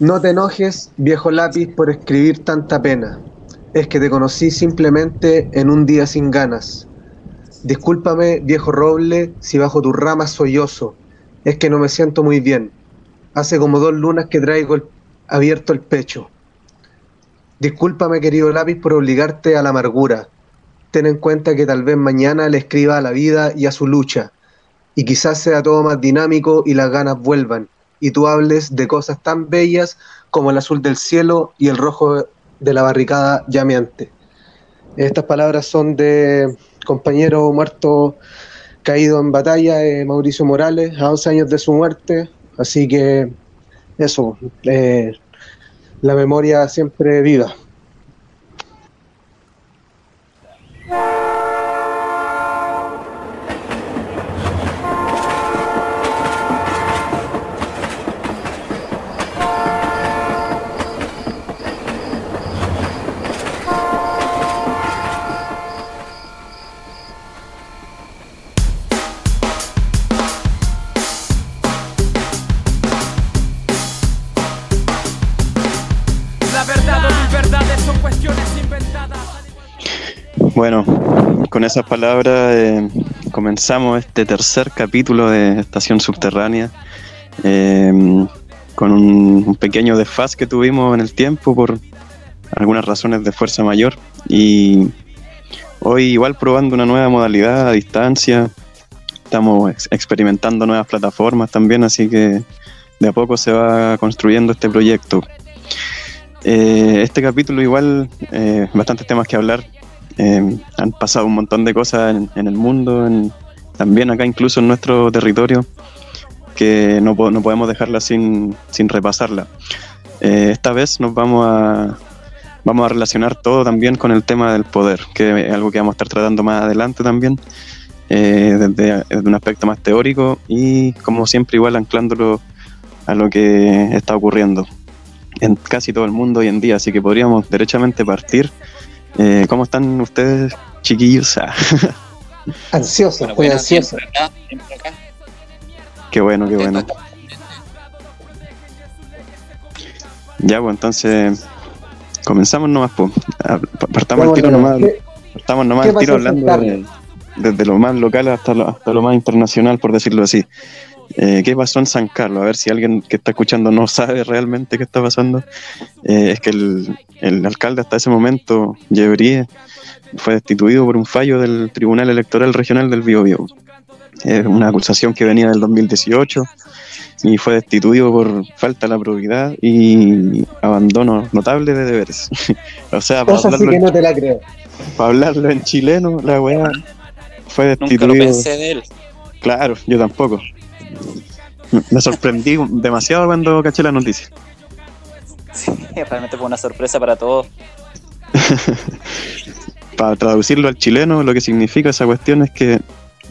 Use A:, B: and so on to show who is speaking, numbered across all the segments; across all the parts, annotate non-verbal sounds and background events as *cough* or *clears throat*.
A: No te enojes, viejo lápiz, por escribir tanta pena. Es que te conocí simplemente en un día sin ganas. Discúlpame, viejo roble, si bajo tus ramas soy oso. Es que no me siento muy bien. Hace como dos lunas que traigo abierto el pecho. Discúlpame, querido lápiz, por obligarte a la amargura. Ten en cuenta que tal vez mañana le escriba a la vida y a su lucha, y quizás sea todo más dinámico y las ganas vuelvan, y tú hables de cosas tan bellas como el azul del cielo y el rojo de la barricada llameante. Estas palabras son de compañero muerto caído en batalla, eh, Mauricio Morales, a 11 años de su muerte, así que eso, eh, la memoria siempre viva.
B: Esas palabras eh, comenzamos este tercer capítulo de Estación Subterránea, eh, con un, pequeño desfaz que tuvimos en el tiempo por algunas razones de fuerza mayor y hoy igual probando una nueva modalidad a distancia, estamos experimentando nuevas plataformas también, así que de a poco se va construyendo este proyecto. Eh, este capítulo igual, bastantes temas que hablar, eh, han pasado un montón de cosas en, el mundo, también acá incluso en nuestro territorio, que no, no podemos dejarla sin, sin repasarla. Eh, esta vez nos vamos a, vamos a relacionar todo también con el tema del poder, que es algo que vamos a estar tratando más adelante también, eh, desde, desde, un aspecto más teórico y como siempre igual anclándolo a lo que está ocurriendo en casi todo el mundo hoy en día, así que podríamos derechamente partir eh, ¿Cómo están ustedes, chiquillos? *laughs*
A: Ah. ansioso, muy ansioso.
B: Qué bueno, qué bueno. Ya, pues entonces comenzamos nomás, pues. Partamos el tiro nomás. Partamos nomás el tiro hablando desde lo más local hasta lo, hasta lo más internacional, por decirlo así. Eh, ¿Qué pasó en San Carlos? A ver si alguien que está escuchando no sabe realmente qué está pasando. Eh, es que el, el, alcalde hasta ese momento, Yebrie, fue destituido por un fallo del Tribunal Electoral Regional del Biobío. Es una acusación que venía del 2018 y fue destituido por falta de la probidad y abandono notable de deberes. *laughs* o sea,
A: para hablarlo, que no te la creo.
B: para hablarlo en chileno, la weá fue destituido.
C: Nunca lo pensé de él.
B: Claro, yo tampoco. Me sorprendí demasiado cuando caché la noticia.
C: Sí, realmente fue una sorpresa para todos. *laughs*
B: para traducirlo al chileno, lo que significa esa cuestión es que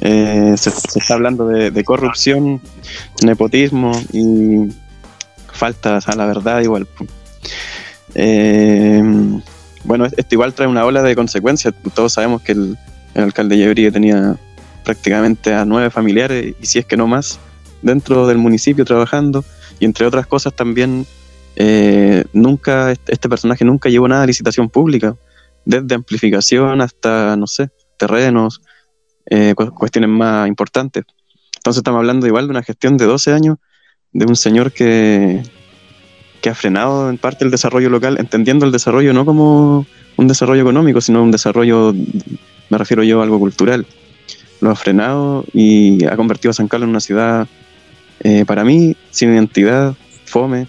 B: eh, se, está hablando de, corrupción, nepotismo y faltas a la verdad igual. Eh, bueno, esto igual trae una ola de consecuencias. Todos sabemos que el, alcalde Yebri tenía prácticamente a nueve familiares, y si es que no más, dentro del municipio trabajando y entre otras cosas también eh, nunca este personaje nunca llevó nada a licitación pública desde amplificación hasta no sé terrenos eh, cuestiones más importantes. Entonces estamos hablando igual de una gestión de 12 años de un señor que que ha frenado en parte el desarrollo local entendiendo el desarrollo no como un desarrollo económico sino un desarrollo me refiero yo a algo cultural. Lo ha frenado y ha convertido a San Carlos en una ciudad eh, para mí, sin identidad, fome,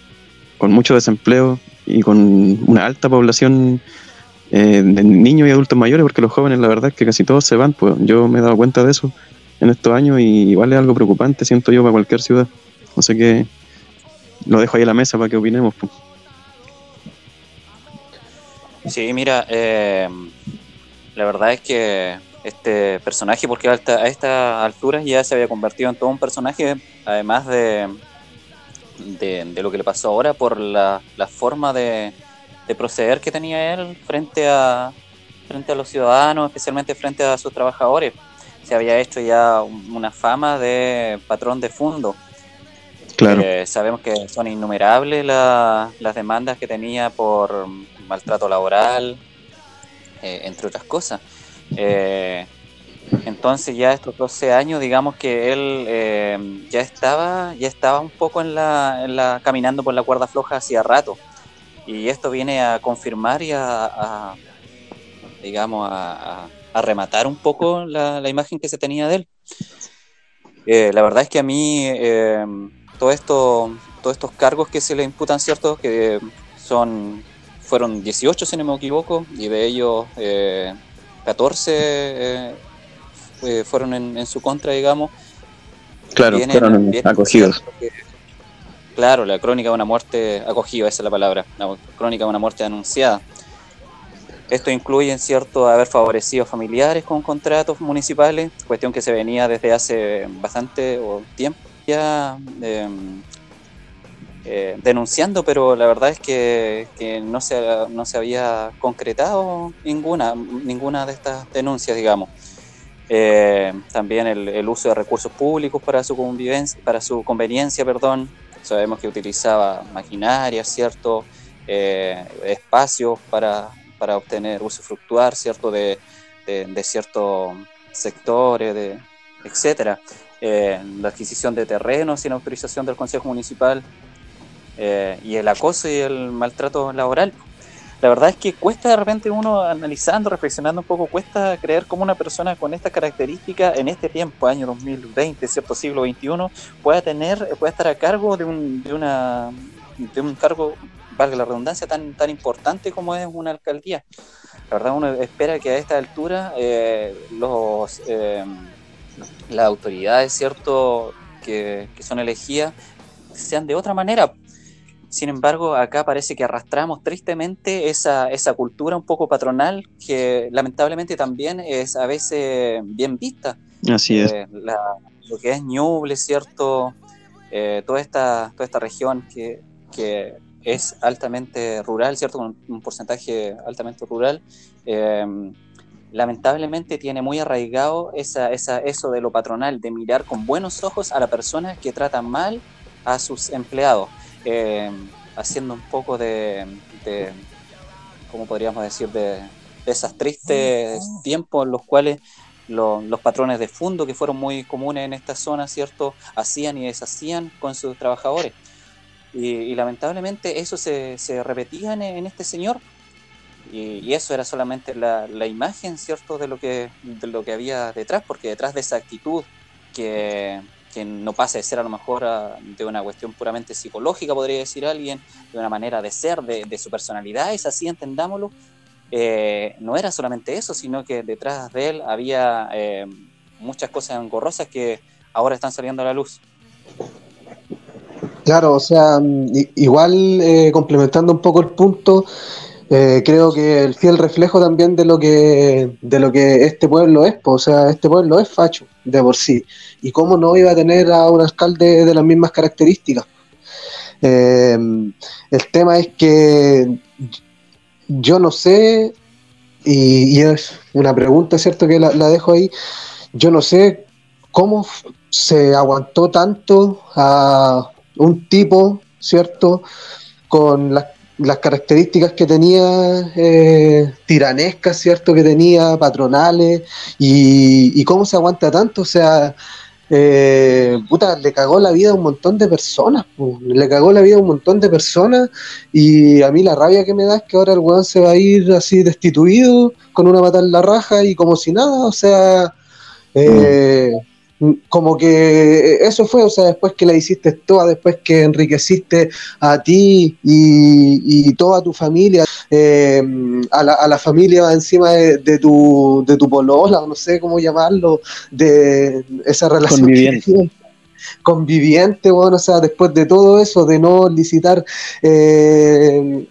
B: con mucho desempleo y con una alta población eh, de niños y adultos mayores, porque los jóvenes, la verdad es que casi todos se van, pues yo me he dado cuenta de eso en estos años y igual es algo preocupante, siento yo, para cualquier ciudad. No sé qué, lo dejo ahí a la mesa para que opinemos. Pues.
C: Sí, mira, eh, la verdad es que este personaje, porque a, esta, a estas alturas ya se había convertido en todo un personaje, además de, de, lo que le pasó ahora, por la, la forma de, de, proceder que tenía él frente a, frente a los ciudadanos, especialmente frente a sus trabajadores. Se había hecho ya una fama de patrón de fondo.
B: Claro.
C: Eh, sabemos que son innumerables las demandas que tenía por maltrato laboral, eh, entre otras cosas. Eh, entonces ya estos 12 años, digamos que él ya estaba ya estaba un poco en la, caminando por la cuerda floja hacía rato. Y esto viene a confirmar y a, digamos, a, rematar un poco la, imagen que se tenía de él. la verdad es que a mí todo esto, todos estos cargos que se le imputan, ¿cierto? Que son, fueron 18, si no me equivoco, y de ellos 14 eh, eh, fueron en, su contra, digamos.
B: Claro, fueron acogidos.
C: claro, la crónica de una muerte acogida, esa es la palabra, la crónica de una muerte anunciada. Esto incluye, en cierto, haber favorecido familiares con contratos municipales, cuestión que se venía desde hace bastante tiempo ya em, eh, denunciando, pero la verdad es que, no, se, no se había concretado ninguna, ninguna de estas denuncias, digamos. Eh, también el, uso de recursos públicos para su convivencia, para su conveniencia, perdón. Sabemos que utilizaba maquinaria, cierto, eh, espacios para, para obtener uso fructuar, cierto, de, de ciertos sectores, de, etcétera. Eh, la adquisición de terrenos sin autorización del Consejo Municipal eh, y el acoso y el maltrato laboral. La verdad es que cuesta de repente uno analizando, reflexionando un poco, cuesta creer cómo una persona con esta característica en este tiempo, año 2020, cierto siglo XXI, pueda tener, pueda estar a cargo de un, de una, de un cargo, valga la redundancia, tan, tan importante como es una alcaldía. La verdad uno espera que a esta altura eh, los las autoridades, ¿cierto?, que, son elegidas, sean de otra manera. Sin embargo, acá parece que arrastramos tristemente esa, esa cultura un poco patronal que lamentablemente también es a veces bien vista.
B: Así es.
C: Eh, lo que es Ñuble, ¿cierto? Eh, toda, esta, toda esta región que, que, es altamente rural, ¿cierto? Con un porcentaje altamente rural. Eh, lamentablemente tiene muy arraigado esa, esa, eso de lo patronal, de mirar con buenos ojos a la persona que trata mal a sus empleados, eh, haciendo un poco de, de, ¿cómo podríamos decir?, de, esos tristes tiempos en los cuales los patrones de fondo que fueron muy comunes en esta zona, ¿cierto?, hacían y deshacían con sus trabajadores. Y, lamentablemente eso se, se repetía en este señor, y, eso era solamente la, la, imagen, ¿cierto?, de lo, que, de lo que había detrás, porque detrás de esa actitud que, que no pasa de ser a lo mejor de una cuestión puramente psicológica, podría decir alguien, de una manera de ser, de, de su personalidad, es así, entendámoslo, eh, no era solamente eso, sino que detrás de él había eh, muchas cosas engorrosas que ahora están saliendo a la luz.
A: Claro, o sea, igual eh, complementando un poco el punto, eh, creo que el fiel reflejo también de lo que de lo que este pueblo es, o sea, este pueblo es facho de por sí. Y cómo no iba a tener a un alcalde de las mismas características. Eh, el tema es que yo no sé, y, es una pregunta, ¿cierto? Que la, la, dejo ahí. Yo no sé cómo se aguantó tanto a un tipo, ¿cierto? Con las las características que tenía eh, tiranescas, ¿cierto? Que tenía patronales y, cómo se aguanta tanto, o sea, eh, puta, le cagó la vida a un montón de personas, le cagó la vida a un montón de personas y a mí la rabia que me da es que ahora el weón se va a ir así destituido, con una pata en la raja y como si nada, o sea... Eh, como que eso fue, o sea, después que la hiciste toda, después que enriqueciste a ti y, toda tu familia, eh, a, la, a, la, familia encima de, tu, de tu polola, no sé cómo llamarlo, de esa relación.
B: Conviviente.
A: conviviente, bueno, o sea, después de todo eso, de no licitar eh,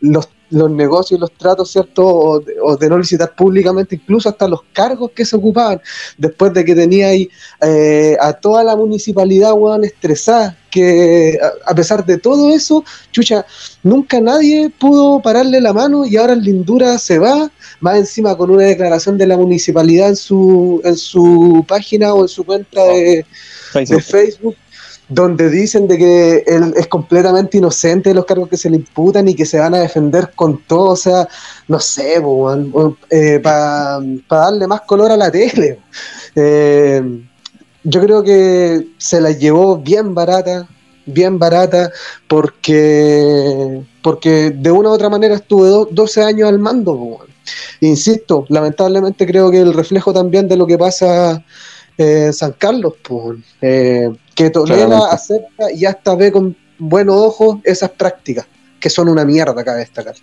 A: los los negocios, los tratos, ¿cierto? O de, no licitar públicamente, incluso hasta los cargos que se ocupaban, después de que tenía ahí eh, a toda la municipalidad, weón, estresada, que a, pesar de todo eso, chucha, nunca nadie pudo pararle la mano y ahora Lindura se va, más encima con una declaración de la municipalidad en su, en su página o en su cuenta de Facebook donde dicen de que él es completamente inocente de los cargos que se le imputan y que se van a defender con todo, o sea, no sé, eh, para darle más color a la tele. Eh, yo creo que se la llevó bien barata, bien barata, porque, porque de una u otra manera estuve 12 años al mando. Insisto, lamentablemente creo que el reflejo también de lo que pasa en San Carlos, eh, que tolera, acepta y hasta ve con buenos ojos esas prácticas, que son una mierda, cabe destacar.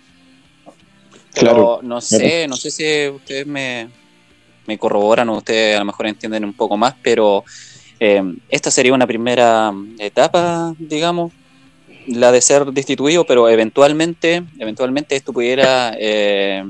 C: claro, no sé, no sé si ustedes me, me corroboran o ustedes a lo mejor entienden un poco más, pero eh, esta sería una primera etapa, digamos, la de ser destituido, pero eventualmente, eventualmente esto pudiera, eh,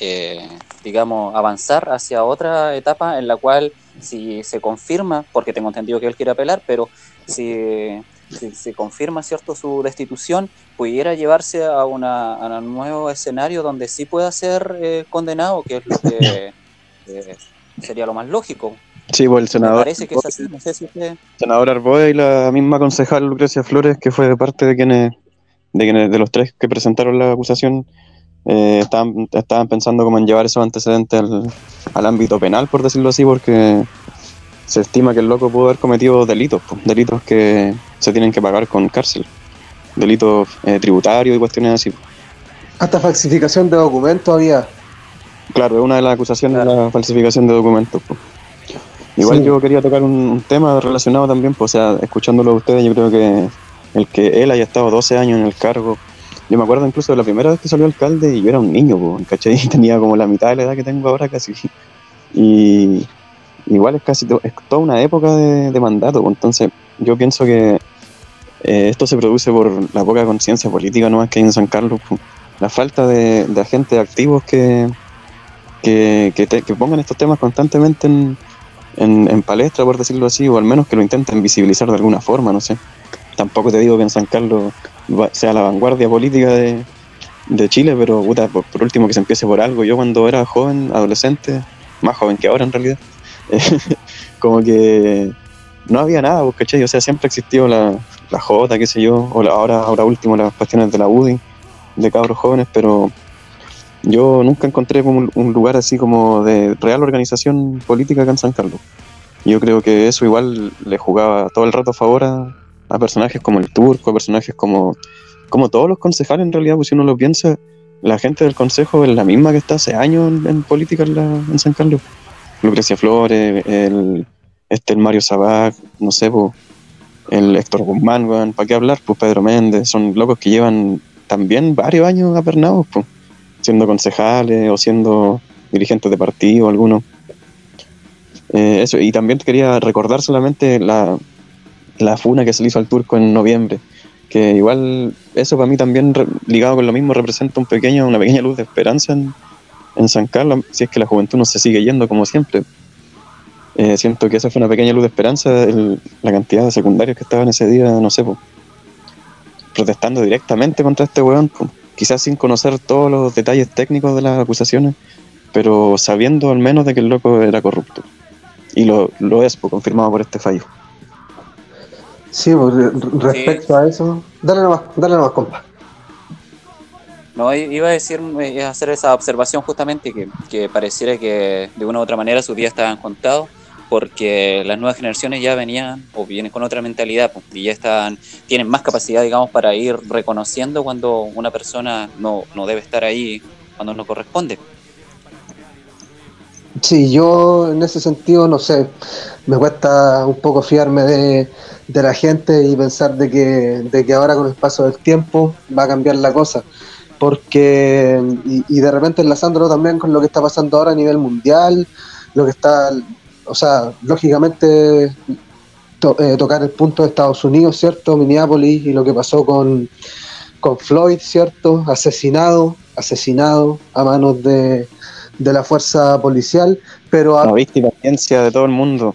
C: eh, digamos, avanzar hacia otra etapa en la cual si se confirma, porque tengo entendido que él quiere apelar, pero si, se confirma cierto su destitución, pudiera llevarse a, una, a un nuevo escenario donde sí pueda ser condenado, que es lo que sería lo más lógico.
B: Sí, pues el senador. parece que es así, no sé si Senador Arboe y la misma concejal Lucrecia Flores, que fue de parte de quienes, de quienes, de los tres que presentaron la acusación, eh, estaban, estaban pensando como en llevar esos antecedentes al, ámbito penal, por decirlo así, porque se estima que el loco pudo haber cometido delitos, pues, delitos que se tienen que pagar con cárcel, delitos eh, tributarios y cuestiones así.
A: Hasta falsificación de documentos había.
B: Claro, es una de las acusaciones de la falsificación de documentos. Pues. Igual yo quería tocar un, tema relacionado también, pues, o sea, escuchándolo a ustedes, yo creo que el que él haya estado 12 años en el cargo, yo me acuerdo incluso de la primera vez que salió alcalde y yo era un niño, pues, ¿cachai? *laughs* Tenía como la mitad de la edad que tengo ahora casi. Y igual es casi toda una época de, mandato, pues, entonces yo pienso que eh, esto se produce por la poca conciencia política no que hay en San Carlos, la falta de, agentes activos que, que, que pongan estos temas constantemente en en, palestra, por decirlo así, o al menos que lo intenten visibilizar de alguna forma, no sé. Tampoco te digo que en San Carlos sea la vanguardia política de, Chile, pero puta, por, último que se empiece por algo. Yo cuando era joven, adolescente, más joven que ahora en realidad, *laughs* como que no había nada, pues, ¿cachai? O sea, siempre existió la, la J, qué sé yo, o ahora, ahora último las cuestiones de la UDI, de cabros jóvenes, pero yo nunca encontré como un, lugar así como de real organización política acá en San Carlos. Yo creo que eso igual le jugaba todo el rato a favor a, personajes como el Turco, a personajes como, como todos los concejales en realidad, pues si uno lo piensa, la gente del consejo es la misma que está hace años en, política en, San Carlos. Lucrecia Flores, el, este, el Mario Sabac, no sé, pues, el Héctor Guzmán, ¿para qué hablar? Pues Pedro Méndez, son locos que llevan también varios años apernados, pues siendo concejales o siendo dirigentes de partido alguno. Eh, eso, y también quería recordar solamente la, la funa que se le hizo al turco en noviembre, que igual eso para mí también ligado con lo mismo representa un pequeño, una pequeña luz de esperanza en, en San Carlos, si es que la juventud no se sigue yendo como siempre. Eh, siento que esa fue una pequeña luz de esperanza, la cantidad de secundarios que estaban ese día, no sé, protestando directamente contra este weón quizás sin conocer todos los detalles técnicos de las acusaciones, pero sabiendo al menos de que el loco era corrupto. Y lo, lo es, pues, confirmado por este fallo.
A: Sí, pues, respecto a eso, dale nomás, dale nomás, compa.
C: No, iba a decir, iba a hacer esa observación justamente que, que pareciera que de una u otra manera sus días estaban contados porque las nuevas generaciones ya venían o vienen con otra mentalidad pues, y ya están, tienen más capacidad, digamos, para ir reconociendo cuando una persona no, debe estar ahí cuando no corresponde.
A: Sí, yo en ese sentido, no sé, me cuesta un poco fiarme de, la gente y pensar de que, de que ahora con el paso del tiempo va a cambiar la cosa. Porque, y, y de repente enlazándolo también con lo que está pasando ahora a nivel mundial, lo que está o sea, lógicamente eh, tocar el punto de Estados Unidos, ¿cierto? Minneapolis y lo que pasó con, con Floyd, ¿cierto? Asesinado, asesinado a manos de, la fuerza policial, pero...
B: A, viste paciencia de todo el mundo.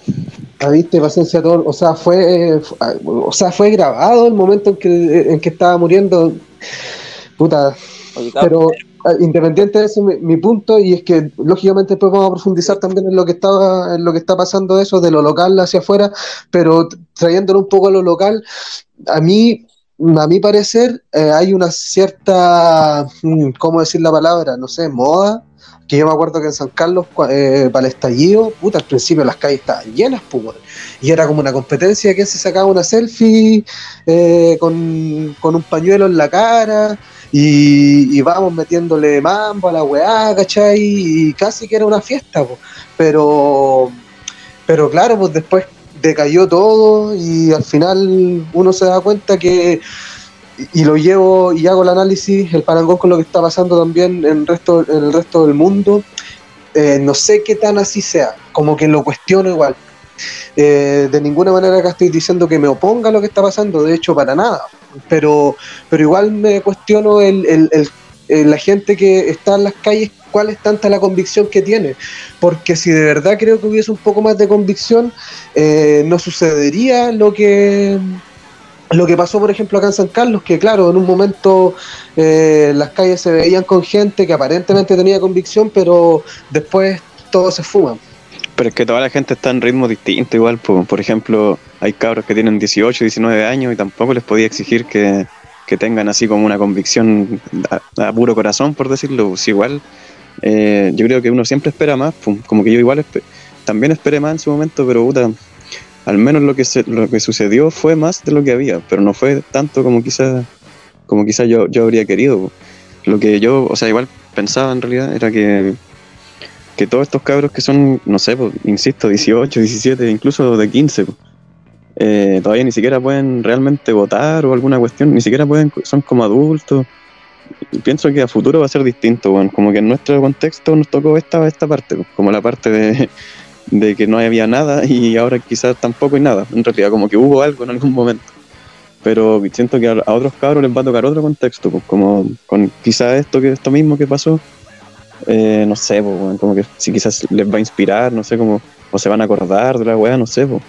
A: A viste paciencia de todo, o sea, fue, o sea, fue grabado el momento en que, en que estaba muriendo. Puta, pero ah, independiente de eso, mi, punto, y es que lógicamente después vamos a profundizar también en lo que estaba, en lo que está pasando eso, de lo local hacia afuera, pero trayéndolo un poco a lo local, a mí, a mi parecer, eh, hay una cierta, mm, ¿cómo decir la palabra? No sé, moda que yo me acuerdo que en San Carlos, eh, para el estallido, puta, al principio las calles estaban llenas, pues, y era como una competencia que se sacaba una selfie eh, con, un pañuelo en la cara, y, vamos metiéndole mambo a la weá, ¿cachai? Y casi que era una fiesta, pues. pero, pero claro, pues después decayó todo y al final uno se da cuenta que y lo llevo y hago el análisis, el parangón con lo que está pasando también en el resto, en el resto del mundo. Eh, no sé qué tan así sea, como que lo cuestiono igual. Eh, de ninguna manera acá estoy diciendo que me oponga a lo que está pasando, de hecho para nada, pero, pero igual me cuestiono el, el, la gente que está en las calles, cuál es tanta la convicción que tiene, porque si de verdad creo que hubiese un poco más de convicción, eh, no sucedería lo que lo que pasó, por ejemplo, acá en San Carlos, que claro, en un momento eh, las calles se veían con gente que aparentemente tenía convicción, pero después todos se fuman.
B: Pero es que toda la gente está en ritmo distinto igual. Por, ejemplo, hay cabros que tienen 18, 19 años y tampoco les podía exigir que, tengan así como una convicción a, puro corazón, por decirlo. Pues igual, eh, yo creo que uno siempre espera más, como que yo igual también esperé más en su momento, pero puta, al menos lo que, lo que sucedió fue más de lo que había, pero no fue tanto como quizás como quizá yo, yo habría querido. Lo que yo, o sea, igual pensaba en realidad era que, que todos estos cabros que son, no sé, pues, insisto, 18, 17, incluso de 15, eh, todavía ni siquiera pueden realmente votar o alguna cuestión, ni siquiera pueden, son como adultos. Y pienso que a futuro va a ser distinto, como que en nuestro contexto nos tocó esta, esta parte, como la parte de de que no había nada y ahora quizás tampoco hay nada. En realidad, como que hubo algo en algún momento. Pero siento que a, otros cabros les va a tocar otro contexto, pues, como con quizás esto, que esto mismo que pasó, eh, no sé, pues, como que si quizás les va a inspirar, no sé, como, o se van a acordar de la weá, no sé, pues.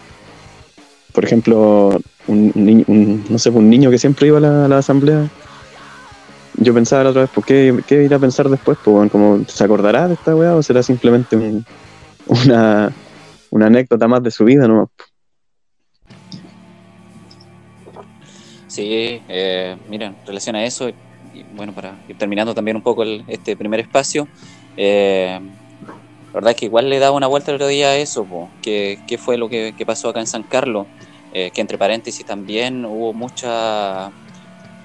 B: Por ejemplo, un, un, no sé, un niño que siempre iba a la, asamblea, yo pensaba la otra vez, ¿por qué, qué ir a pensar después? Pues, como, ¿se acordará de esta weá o será simplemente un, una, una anécdota más de su vida, ¿no?
C: Sí, eh, mira, en relación a eso, y bueno, para ir terminando también un poco este primer espacio, eh, la verdad es que igual le daba una vuelta el otro día a eso, que, fue lo que, pasó acá en San Carlos, eh, que entre paréntesis también hubo mucha,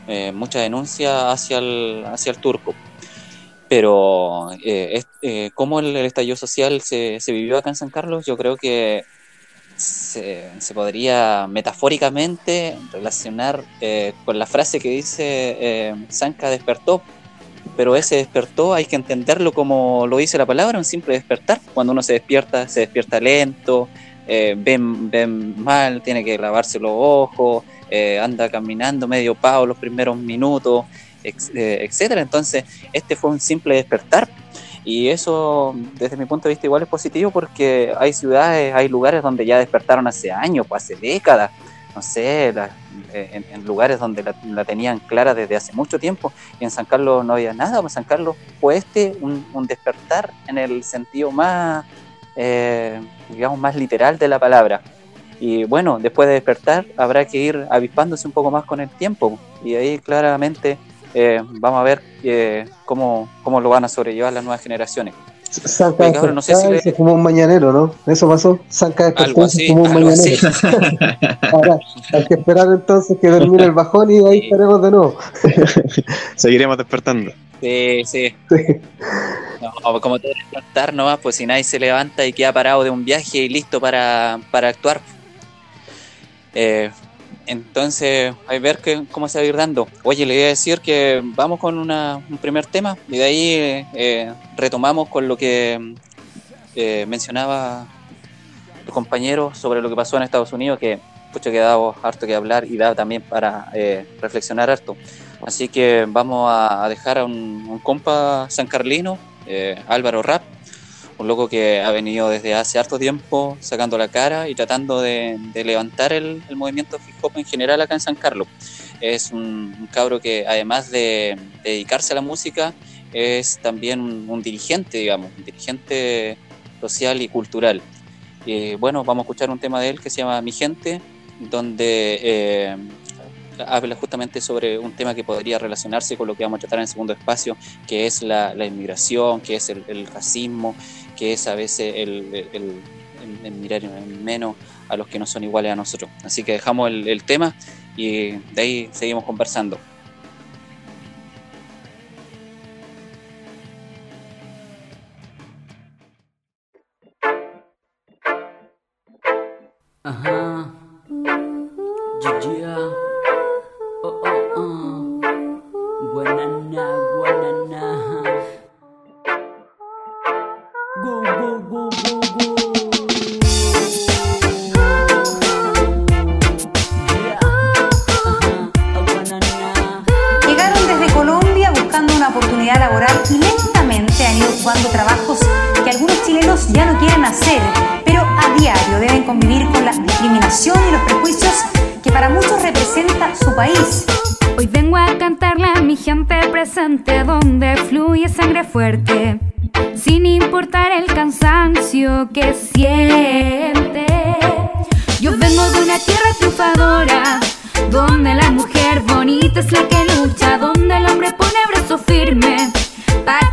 C: eh, mucha denuncia hacia el, hacia el turco pero eh, eh, cómo el, estallido social se, vivió acá en San Carlos, yo creo que se, podría metafóricamente relacionar eh, con la frase que dice Sanka despertó, pero ese despertó hay que entenderlo como lo dice la palabra, un simple despertar. Cuando uno se despierta, se despierta lento, ven, ven mal, tiene que lavarse los ojos, anda caminando medio pavo los primeros minutos. Eh, etcétera. Entonces, este fue un simple despertar. Y eso, desde mi punto de vista, igual es positivo porque hay ciudades, hay lugares donde ya despertaron hace años, pues hace décadas, no sé, eh, en, lugares donde la, tenían clara desde hace mucho tiempo. Y en San Carlos no había nada, pues San Carlos fue este un, despertar en el sentido más, eh, digamos, más literal de la palabra. Y bueno, después de despertar habrá que ir avispándose un poco más con el tiempo. Y ahí claramente eh, vamos a ver eh, cómo, cómo lo van a sobrellevar las nuevas generaciones.
A: Sanca no sé si se fumó un mañanero, ¿no? Eso pasó. Sanca despertó se fumó un mañanero. *laughs* Ahora, hay que esperar entonces que termine el bajón y ahí estaremos de nuevo. *laughs*
B: Seguiremos despertando.
C: Sí, sí. No, como todo despertar nomás, pues si nadie se levanta y queda parado de un viaje y listo para, para actuar. Eh, entonces, hay ver que, cómo se va a ir dando. Oye, le voy a decir que vamos con un primer tema y de ahí eh, retomamos con lo que eh, mencionaba tu compañero sobre lo que pasó en Estados Unidos, que pucha que dado harto que hablar y da también para eh, reflexionar harto. Así que vamos a, dejar a un, un compa sancarlino, Álvaro Rap, un loco que ha venido desde hace harto tiempo sacando la cara y tratando de, levantar el, movimiento hip hop en general acá en San Carlos. Es un, cabro que además de, dedicarse a la música, es también un, dirigente, digamos, un dirigente social y cultural. Y bueno, vamos a escuchar un tema de él que se llama Mi Gente, donde eh, habla justamente sobre un tema que podría relacionarse con lo que vamos a tratar en el segundo espacio, que es la, inmigración, que es el, racismo, que es a veces el, mirar en menos a los que no son iguales a nosotros. Así que dejamos el tema y de ahí seguimos conversando.
D: Ajá. Yeah.
E: País.
F: Hoy vengo a cantarle a mi gente presente donde fluye sangre fuerte, sin importar el cansancio que siente. Yo vengo de una tierra triunfadora, donde la mujer bonita es la que lucha, donde el hombre pone brazo firme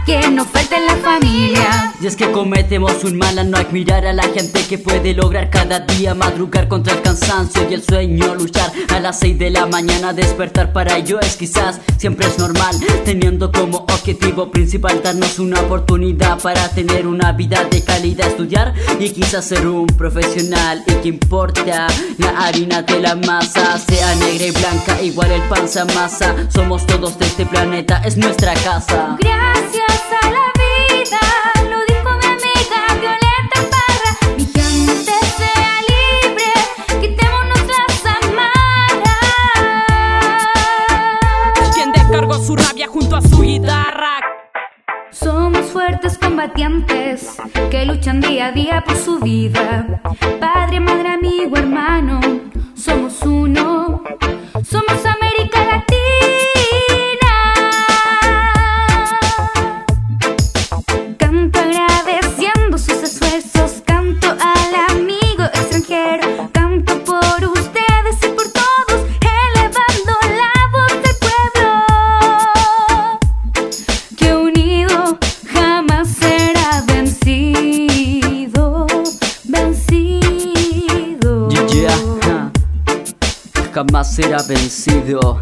F: que no falte la familia.
D: Y es que cometemos un mal a no admirar a la gente que puede lograr cada día madrugar contra el cansancio y el sueño, luchar a las 6 de la mañana, despertar para ello es quizás siempre es normal, teniendo como objetivo principal darnos una oportunidad para tener una vida de calidad, estudiar y quizás ser un profesional. Y que importa la harina de la masa, sea negra y blanca, igual el pan se amasa. Somos todos de este planeta, es nuestra casa.
F: Gracias
G: su rabia junto a su guitarra.
F: Somos fuertes combatientes que luchan día a día por su vida. Padre, madre, amigo, hermano, somos uno. Somos América
D: será vencido.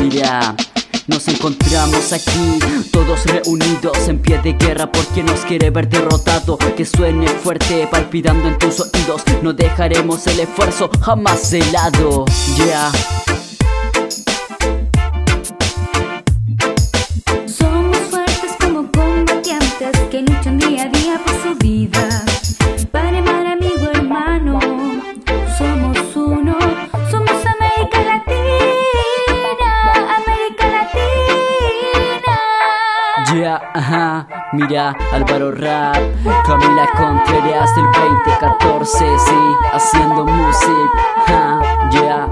D: mira. Nos encontramos aquí, todos reunidos en pie de guerra porque nos quiere ver derrotado. Que suene fuerte, palpitando en tus oídos. No dejaremos el esfuerzo jamás de lado. Yeah.
F: Somos fuertes como combatientes que luchan día a día
D: mira, Álvaro Rap, Camila Contreras del 2014, sí, haciendo música, yeah,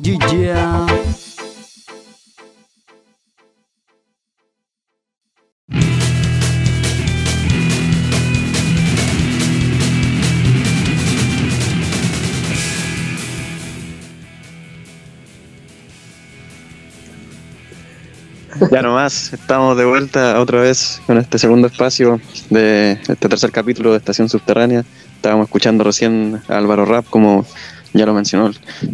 D: yeah, yeah.
B: Ya nomás, estamos de vuelta otra vez con este segundo espacio de este tercer capítulo de Estación Subterránea. Estábamos escuchando recién a Álvaro Rap, como ya lo mencionó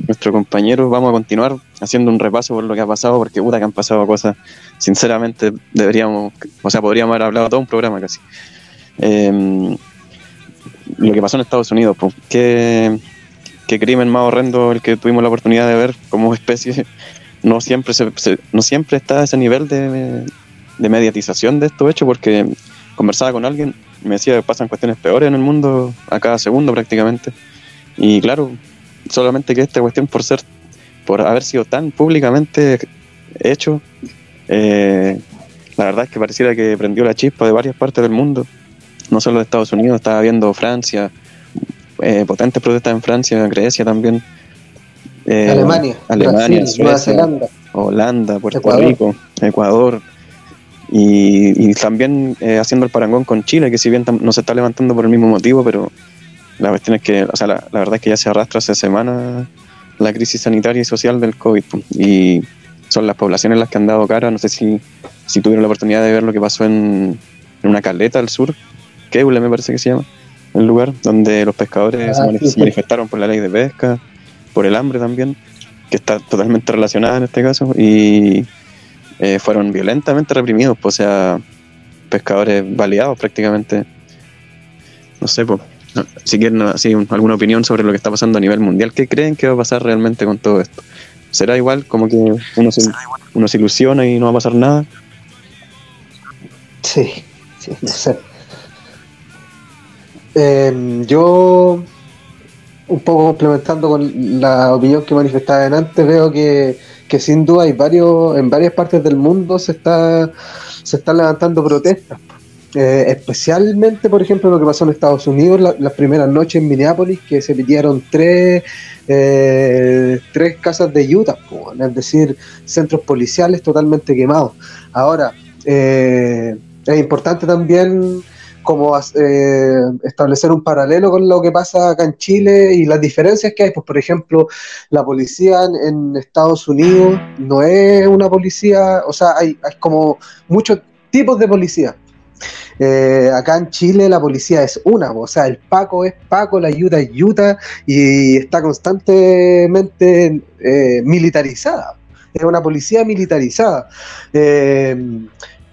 B: nuestro compañero. Vamos a continuar haciendo un repaso por lo que ha pasado, porque puta que han pasado cosas. Sinceramente, deberíamos, o sea, podríamos haber hablado todo un programa casi. Em, lo que pasó en Estados Unidos, pues, qué, qué crimen más horrendo el que tuvimos la oportunidad de ver como especie no siempre, se, no siempre está ese nivel de, mediatización de estos hechos, porque conversaba con alguien, me decía que pasan cuestiones peores en el mundo a cada segundo prácticamente. Y claro, solamente que esta cuestión por ser, por haber sido tan públicamente hecho, eh, la verdad es que pareciera que prendió la chispa de varias partes del mundo, no solo de Estados Unidos, estaba viendo Francia, eh, potentes protestas en Francia, Grecia también.
A: Eh, Alemania,
B: Alemania Nueva Zelanda, Holanda, Puerto Rico, Ecuador. Y, también eh, haciendo el parangón con Chile, que si bien no se está levantando por el mismo motivo, pero la cuestión es que, o sea, la, verdad es que ya se arrastra hace semanas la crisis sanitaria y social del COVID. Y son las poblaciones las que han dado cara. No sé si, si tuvieron la oportunidad de ver lo que pasó en, una caleta al sur, Keule me parece que se llama, el lugar donde los pescadores ah, se, manifestaron por la ley de pesca, por el hambre también, que está totalmente relacionada en este caso, y eh, fueron violentamente reprimidos, pues, o sea, pescadores baleados prácticamente. No sé, pues, si quieren así, alguna opinión sobre lo que está pasando a nivel mundial, ¿qué creen que va a pasar realmente con todo esto? ¿Será igual como que uno se, uno se ilusiona y no va a pasar nada?
A: Sí, sí, no sé. Em, yo, un poco complementando con la opinión que manifestaba antes, veo que que sin duda hay varios, en varias partes del mundo se está se están levantando protestas. Eh, especialmente, por ejemplo, lo que pasó en Estados Unidos las primeras noches en Minneapolis, que se pidieron tres, eh, tres casas de Utah, es decir, centros policiales totalmente quemados. Ahora, eh, es importante también como eh, establecer un paralelo con lo que pasa acá en Chile y las diferencias que hay. Pues, por ejemplo, la policía en, Estados Unidos no es una policía, o sea, hay, como muchos tipos de policía. Eh, acá en Chile la policía es una, o sea, el Paco es Paco, la Ayuda es Utah y está constantemente eh, militarizada. Es una policía militarizada.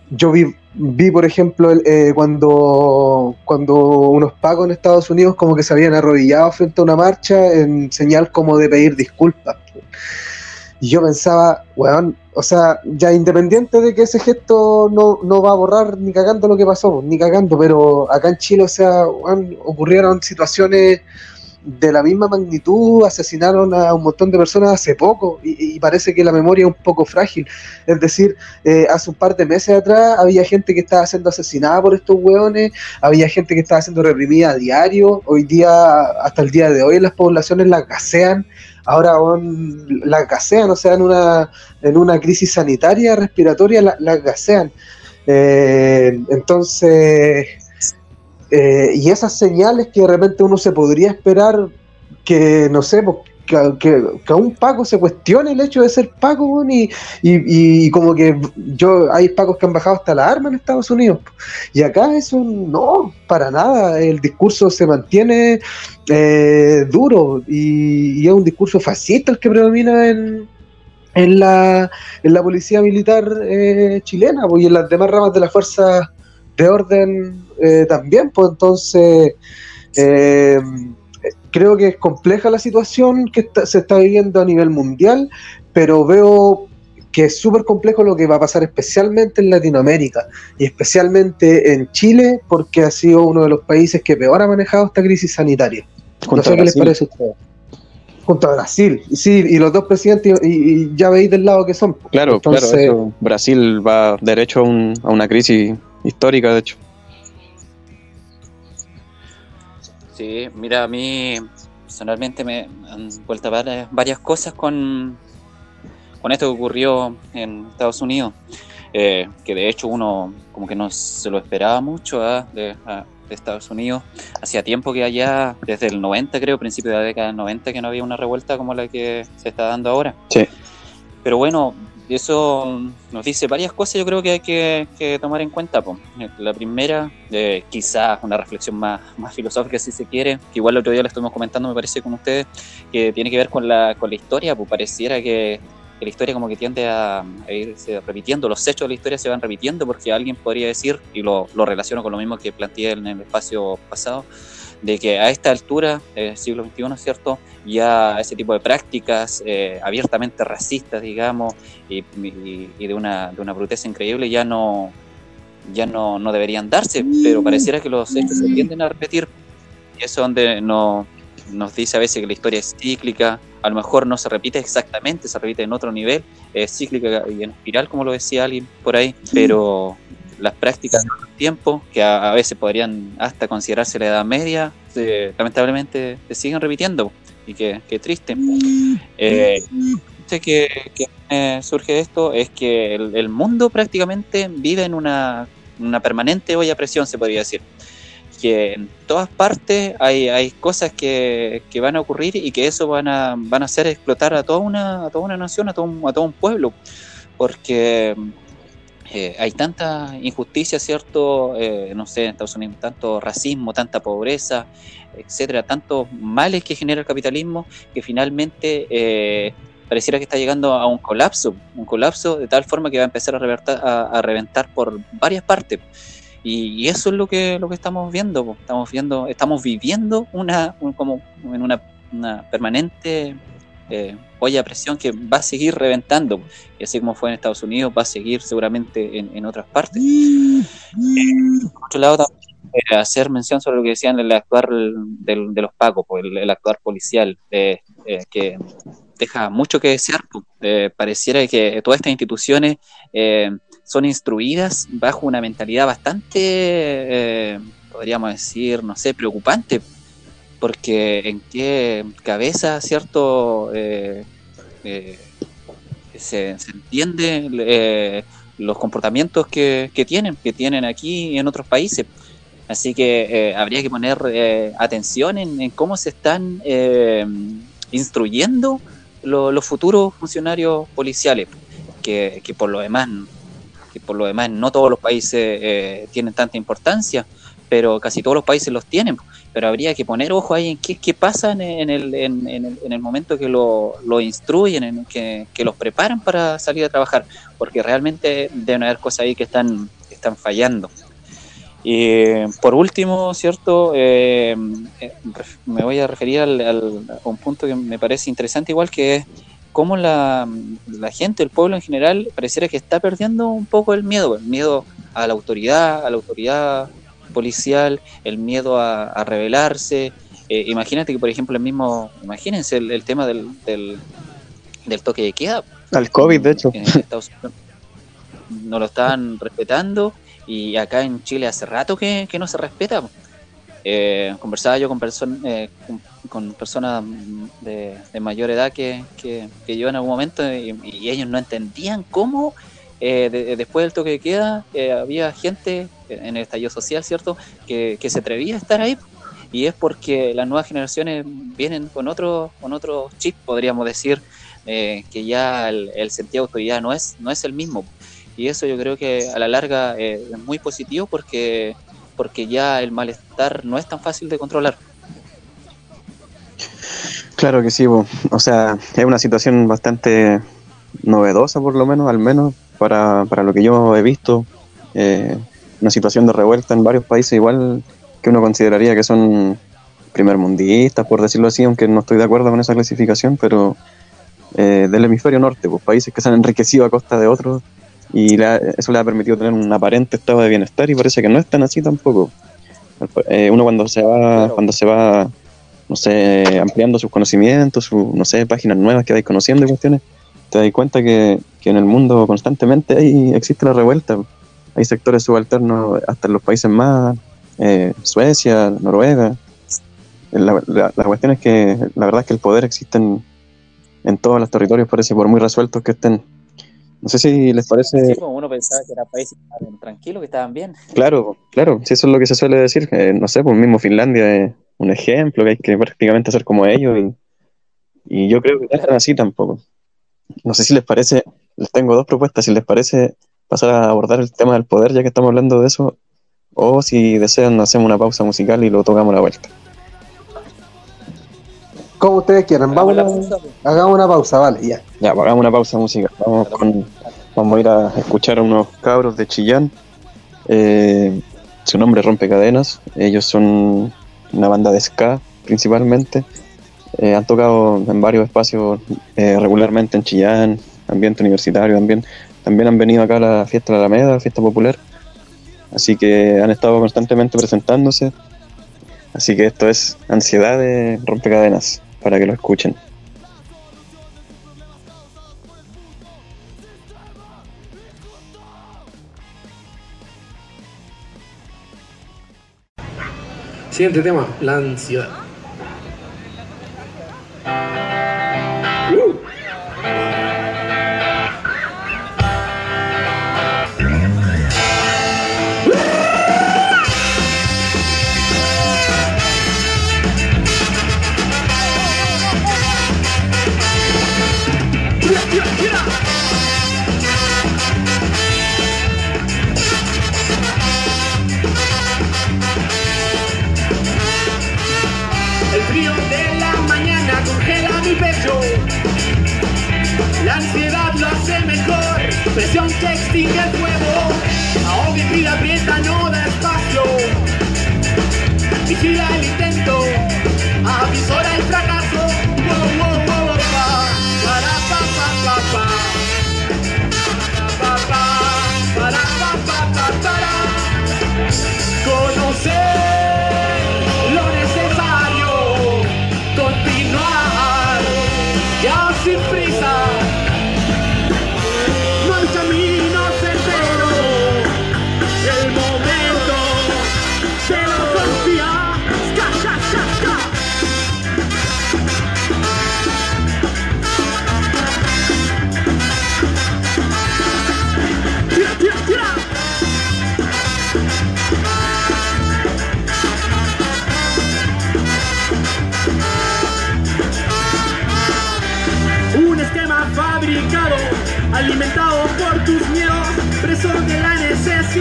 A: Yo vi vi, por ejemplo, eh, cuando, cuando unos pagos en Estados Unidos como que se habían arrodillado frente a una marcha en señal como de pedir disculpas. Y yo pensaba, weón, o sea, ya independiente de que ese gesto no, no va a borrar ni cagando lo que pasó, ni cagando, pero acá en Chile, o sea, ocurrieron situaciones de la misma magnitud asesinaron a un montón de personas hace poco y, parece que la memoria es un poco frágil. Es decir, eh, hace un par de meses atrás había gente que estaba siendo asesinada por estos hueones, había gente que estaba siendo reprimida a diario, hoy día, hasta el día de hoy, las poblaciones las gasean, ahora las gasean, o sea, en una, en una crisis sanitaria, respiratoria, las gasean. Eh, entonces eh, y esas señales que de repente uno se podría esperar que, no sé, pues, que, a un Paco se cuestione el hecho de ser Paco, y, y, como que yo hay Pacos que han bajado hasta la arma en Estados Unidos. Y acá eso no, para nada. El discurso se mantiene eh, duro y, es un discurso fascista el que predomina en, en, la, en la policía militar eh, chilena pues, y en las demás ramas de la fuerza de orden eh, también, pues entonces eh, creo que es compleja la situación que se está viviendo a nivel mundial, pero veo que es súper complejo lo que va a pasar especialmente en Latinoamérica y especialmente en Chile, porque ha sido uno de los países que peor ha manejado esta crisis sanitaria. no sé qué les parece a ustedes junto a Brasil. Sí, y los dos presidentes, y, ya veis del lado que son.
B: Claro, claro. Brasil va derecho a, a, una crisis histórica, de hecho.
C: Sí, mira, a mí personalmente me han vuelto a ver varias cosas con, con esto que ocurrió en Estados Unidos, eh, que de hecho uno como que no se lo esperaba mucho ¿ah? de, ah, de, Estados Unidos. Hacía tiempo que allá, desde el 90 creo, principio de la década del 90, que no había una revuelta como la que se está dando ahora.
B: Sí.
C: Pero bueno, y eso nos dice varias cosas, yo creo que hay que, tomar en cuenta. La primera, eh, quizás una reflexión más, más filosófica si se quiere, que igual el otro día le estuvimos comentando, me parece, con ustedes, que tiene que ver con la, con la historia, pues pareciera que, la historia como que tiende a, irse repitiendo, los hechos de la historia se van repitiendo porque alguien podría decir, y lo, lo relaciono con lo mismo que planteé en el espacio pasado, de que a esta altura, del siglo XXI, ¿cierto? Ya ese tipo de prácticas eh, abiertamente racistas, digamos, y, de, una, de una bruteza increíble ya no, ya no, no deberían darse, pero pareciera que los hechos se tienden a repetir. Y eso es donde no, nos dice a veces que la historia es cíclica, a lo mejor no se repite exactamente, se repite en otro nivel, es cíclica y en espiral, como lo decía alguien por ahí, pero las prácticas de tiempo, que a, veces podrían hasta considerarse la edad media, lamentablemente se siguen repitiendo y que, triste. Eh, que, que surge esto es que el, mundo prácticamente vive en una, una permanente olla a presión, se podría decir. Que en todas partes hay, hay cosas que, que, van a ocurrir y que eso van a, van a hacer explotar a toda una, a toda una nación, a todo, un, a todo un pueblo, porque eh, hay tanta injusticia, ¿cierto? Eh, no sé, en Estados Unidos, tanto racismo, tanta pobreza, etcétera, tantos males que genera el capitalismo, que finalmente eh, pareciera que está llegando a un colapso, un colapso de tal forma que va a empezar a, reventar, a reventar por varias partes. Y, eso es lo que, lo que estamos viendo, estamos viendo, estamos viviendo una, como en una, permanente eh, a presión que va a seguir reventando, y así como fue en Estados Unidos, va a seguir seguramente en, otras partes. por otro lado, también eh, hacer mención sobre lo que decían el actuar de los pacos, el, actuar policial, eh, que deja mucho que desear. pareciera que todas estas instituciones son instruidas bajo una mentalidad bastante, eh, podríamos decir, no sé, preocupante, porque en qué cabeza, ¿cierto? Eh, eh, se, entiende los comportamientos que, tienen, que tienen aquí y en otros países. Así que habría que poner atención en, cómo se están instruyendo los futuros funcionarios policiales, que, que, por lo demás por lo demás no todos los países eh, tienen tanta importancia, pero casi todos los países los tienen. Pero habría que poner ojo ahí en qué, qué pasa en el, en, el, en el momento que lo, lo instruyen, en que, que, los preparan para salir a trabajar, porque realmente deben haber cosas ahí que están, están fallando. Y por último, ¿cierto? Eh, eh, me voy a referir al, a un punto que me parece interesante, igual que es cómo la, gente, el pueblo en general, pareciera que está perdiendo un poco el miedo, el miedo a la autoridad, a la autoridad policial, el miedo a, rebelarse. Eh, imagínate que, por ejemplo, el mismo, imagínense el, tema del, del, toque de queda.
B: Al COVID, de hecho.
C: no lo están respetando y acá en Chile hace rato que, no se respeta. Eh, conversaba yo con, personas eh, con personas de, mayor edad que, que, yo en algún momento y, ellos no entendían cómo eh, después del toque de queda eh, había gente en el estallido social, ¿cierto?, que, se atrevía a estar ahí y es porque las nuevas generaciones vienen con otro, con otro chip, podríamos decir, eh, que ya el, sentido de autoridad no es, no es el mismo. Y eso yo creo que a la larga es muy positivo porque, porque ya el malestar no es tan fácil de controlar.
B: Claro que sí, o sea, es una situación bastante novedosa por lo menos, al menos para, para lo que yo he visto, eh, una situación de revuelta en varios países igual que uno consideraría que son primermundistas, por decirlo así, aunque no estoy de acuerdo con esa clasificación, pero eh, del hemisferio norte, pues países que se han enriquecido a costa de otros y eso le ha permitido tener un aparente estado de bienestar y parece que no es tan así tampoco. Eh, uno cuando se va, cuando se va no sé, ampliando sus conocimientos, sus, no sé, páginas nuevas que vais conociendo y cuestiones, te das cuenta que, en el mundo constantemente hay, existe la revuelta. Hay sectores subalternos hasta en los países más, eh, Suecia, Noruega. La, la, cuestión es que la verdad es que el poder existe en, en todos los territorios, parece, por muy resueltos que estén. No sé si les parece.
C: Sí, como uno pensaba que era países tranquilos, que estaban bien. *laughs*
B: Claro, claro, sí, eso es lo que se suele decir. no sé, pues mismo Finlandia es un ejemplo, que hay que prácticamente hacer como ellos. Y, y yo creo que no es así tampoco. No sé si les parece, les tengo dos propuestas, si les parece pasar a abordar el tema del poder, ya que estamos hablando de eso, o si desean hacemos una pausa musical y lo tocamos a la vuelta.
A: Como ustedes quieran, vamos pues. hagamos una pausa, vale, ya.
B: Ya, pues, hagamos una pausa musical. Vamos, con, vamos a ir a escuchar a unos cabros de Chillán. Eh, su nombre es Rompecadenas. Ellos son una banda de ska principalmente. Eh, han tocado en varios espacios eh, regularmente en Chillán, ambiente universitario también. También han venido acá a la fiesta de la Alameda, fiesta popular. Así que han estado constantemente presentándose. Así que esto es Ansiedad de Rompecadenas, para que lo escuchen.
H: Siguiente tema, la ansiedad.
I: Thank you.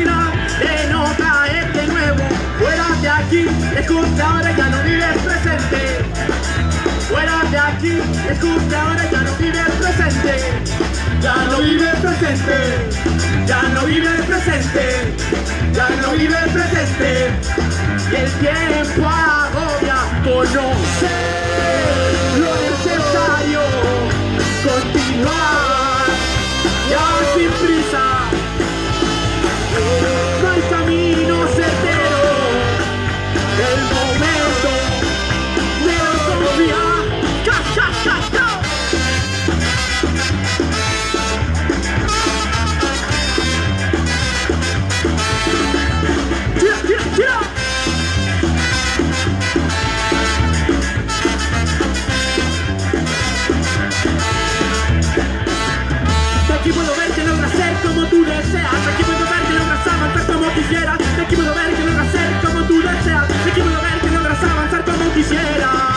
I: Necesidad de no caer de nuevo. Fuera de aquí, escucha ahora ya no vives presente. Fuera de aquí, escucha ahora ya no vives presente. Ya no vives presente, ya no vives presente, ya no vives presente. Y el tiempo agobia, conocer lo necesario, continuar, ya sin prisa. Aquí puedo ver que logras ser como tú deseas. De aquí puedo ver que logras avanzar como quisieras. Aquí puedo ver que logras ser como tú deseas. De aquí puedo ver que logras avanzar como quisieras.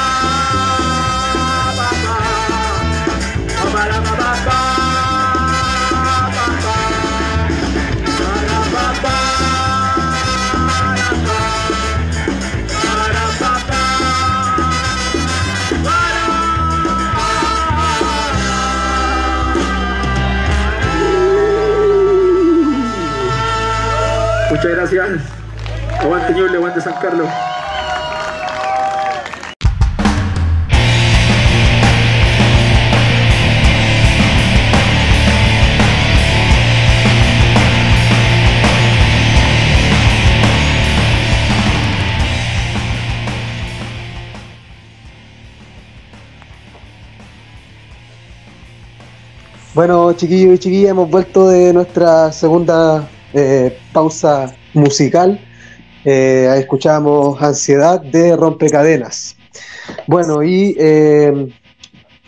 I: Muchas gracias. Aguante Ñuble, aguante San Carlos.
A: Bueno, chiquillos y chiquillas, hemos vuelto de nuestra segunda eh, pausa musical. Eh, escuchamos Ansiedad de Rompecadenas. Bueno, y eh,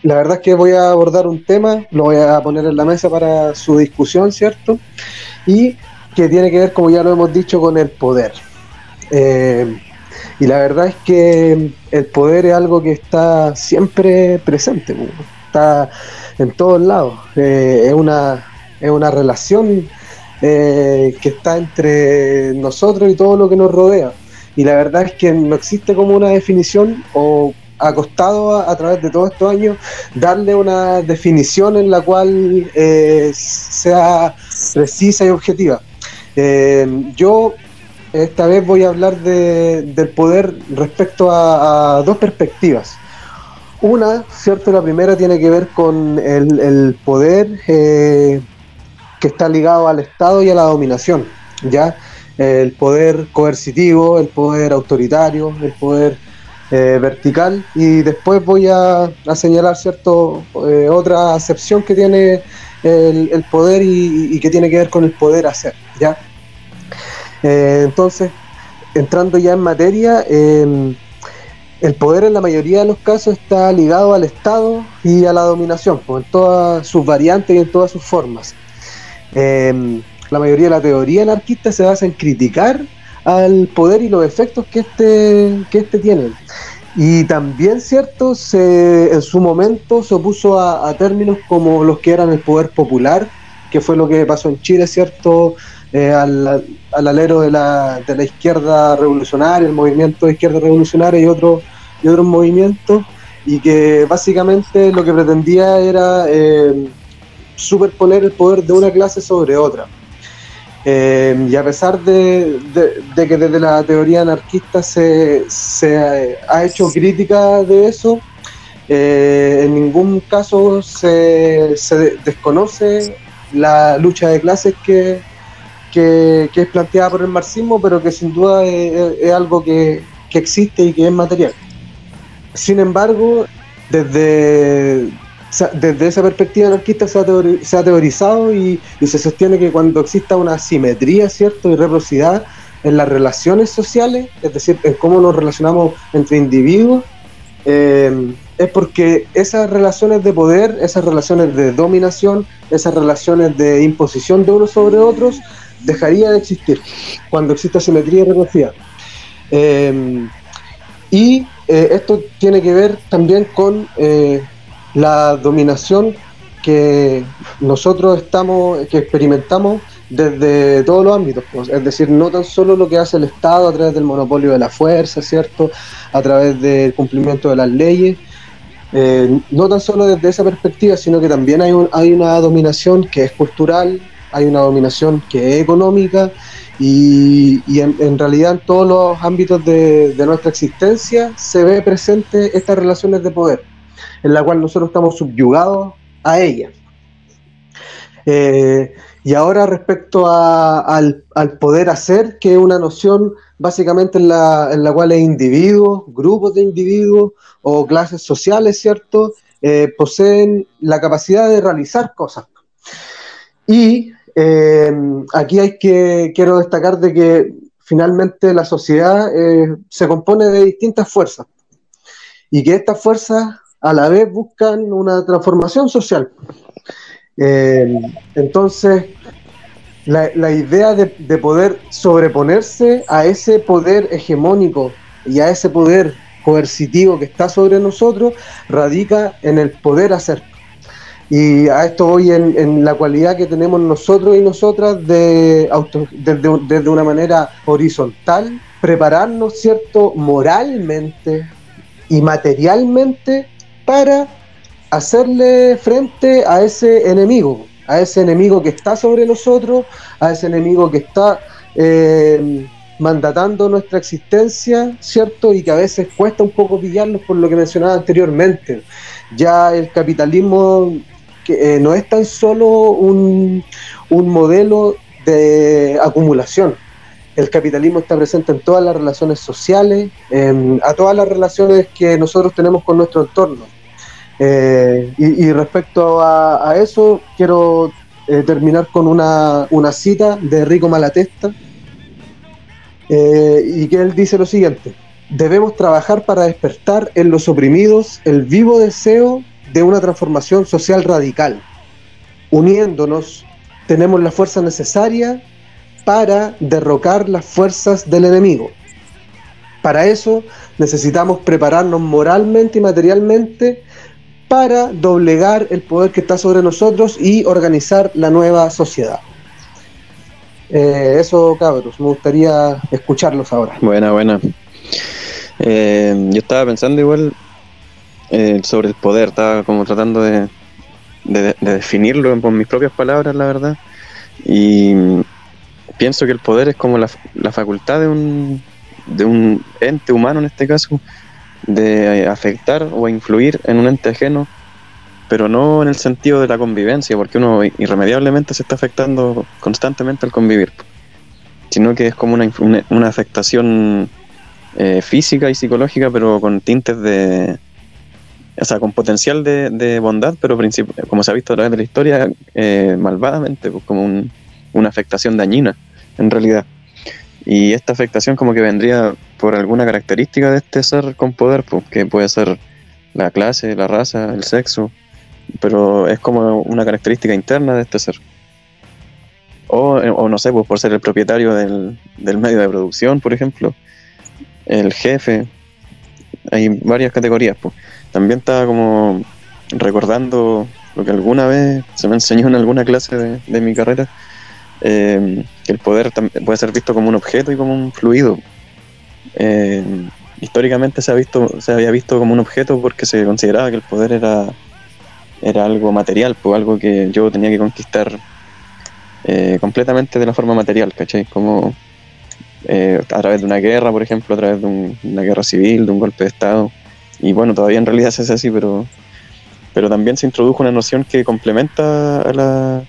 A: la verdad es que voy a abordar un tema, lo voy a poner en la mesa para su discusión, ¿cierto? Y que tiene que ver, como ya lo hemos dicho, con el poder. Y la verdad es que el poder es algo que está siempre presente, está en todos lados. Es, una, es una relación eh, que está entre nosotros y todo lo que nos rodea. Y la verdad es que no existe como una definición o ha costado a, través de todos estos años darle una definición en la cual eh, sea precisa y objetiva. Eh, yo esta vez voy a hablar de- del poder respecto a, dos perspectivas. Una, cierto, la primera tiene que ver con el, poder que está ligado al Estado y a la dominación, ¿ya? El poder coercitivo, el poder autoritario, el poder eh, vertical, y después voy a, señalar, cierto, eh, otra acepción que tiene el, poder y, y que tiene que ver con el poder hacer, ¿ya? Eh, entonces, entrando ya en materia, eh, el poder en la mayoría de los casos está ligado al Estado y a la dominación, pues, en todas sus variantes y en todas sus formas. Eh, la mayoría de la teoría anarquista se basa en criticar al poder y los efectos que este, que este tiene. Y también, cierto, se, en su momento se opuso a, términos como los que eran el poder popular, que fue lo que pasó en Chile, cierto, eh, al, al alero de la, de la izquierda revolucionaria, el movimiento de izquierda revolucionaria y otros y otros movimientos, y que básicamente lo que pretendía era eh, superponer el poder de una clase sobre otra. Eh, y a pesar de, de- de que desde la teoría anarquista se, se ha hecho crítica de eso, eh, en ningún caso se, se de- desconoce la lucha de clases que, que, que es planteada por el marxismo, pero que sin duda es, algo que, que existe y que es material. Sin embargo, desde, desde esa perspectiva anarquista se ha, teori- se ha teorizado y, y se sostiene que cuando exista una simetría, ¿cierto? Y reciprocidad en las relaciones sociales, es decir, en cómo nos relacionamos entre individuos, eh, es porque esas relaciones de poder, esas relaciones de dominación, esas relaciones de imposición de unos sobre otros, dejaría de existir cuando exista simetría y reciprocidad. Eh, y eh, esto tiene que ver también con eh, la dominación que nosotros estamos, que experimentamos desde todos los ámbitos, pues, es decir, no tan solo lo que hace el Estado a través del monopolio de la fuerza, ¿cierto? A través del cumplimiento de las leyes, eh, no tan solo desde esa perspectiva, sino que también hay, un, hay una dominación que es cultural, hay una dominación que es económica y, en, realidad en todos los ámbitos de, nuestra existencia se ve presente estas relaciones de poder, en la cual nosotros estamos subyugados a ellas. Eh, y ahora respecto al, poder hacer, que es una noción básicamente en la, en la cual individuos, grupos de individuos o clases sociales, ¿cierto? Eh, poseen la capacidad de realizar cosas. Y eh, aquí hay que, quiero destacar de que finalmente la sociedad se compone de distintas fuerzas y que estas fuerzas a la vez buscan una transformación social. Eh, entonces, la, idea de, poder sobreponerse a ese poder hegemónico y a ese poder coercitivo que está sobre nosotros radica en el poder hacer. Y a esto voy en, la cualidad que tenemos nosotros y nosotras de desde, una manera horizontal, prepararnos, ¿cierto?, moralmente y materialmente para hacerle frente a ese enemigo, a ese enemigo que está sobre nosotros, a ese enemigo que está eh, mandatando nuestra existencia, ¿cierto? Y que a veces cuesta un poco pillarlos por lo que mencionaba anteriormente. Ya el capitalismo eh, no es tan solo un, un modelo de acumulación, el capitalismo está presente en todas las relaciones sociales, a todas las relaciones que nosotros tenemos con nuestro entorno. Eh, y, respecto a, eso, quiero eh, terminar con una, cita de Rico Malatesta, eh, y que él dice lo siguiente, debemos trabajar para despertar en los oprimidos el vivo deseo de una transformación social radical. Uniéndonos, tenemos la fuerza necesaria para derrocar las fuerzas del enemigo. Para eso necesitamos prepararnos moralmente y materialmente para doblegar el poder que está sobre nosotros y organizar la nueva sociedad. Eh, eso, cabros, me gustaría escucharlos ahora.
B: Buena, buena. Eh, yo estaba pensando igual eh, sobre el poder, estaba como tratando de, definirlo con mis propias palabras, la verdad. Y pienso que el poder es como la, la facultad de un, de un ente humano en este caso de afectar o influir en un ente ajeno, pero no en el sentido de la convivencia, porque uno irremediablemente se está afectando constantemente al convivir, sino que es como una, una afectación eh, física y psicológica, pero con tintes de, o sea, con potencial de, bondad, pero como se ha visto a través de la historia, eh, malvadamente, pues como una afectación dañina, en realidad. Y esta afectación como que vendría por alguna característica de este ser con poder, pues, que puede ser la clase, la raza, el sexo, pero es como una característica interna de este ser. O, o no sé, pues por ser el propietario del, del medio de producción, por ejemplo, el jefe, hay varias categorías. Pues. También estaba como recordando lo que alguna vez se me enseñó en alguna clase de, de mi carrera, eh, que el poder puede ser visto como un objeto y como un fluido. Eh, históricamente se, ha visto, se había visto como un objeto porque se consideraba que el poder era, era algo material, pues algo que yo tenía que conquistar eh, completamente de la forma material, ¿cachai? Como a través de una guerra, por ejemplo, a través de una guerra civil, de un golpe de Estado. Y bueno, todavía en realidad se hace así, pero, pero también se introdujo una noción que complementa a la,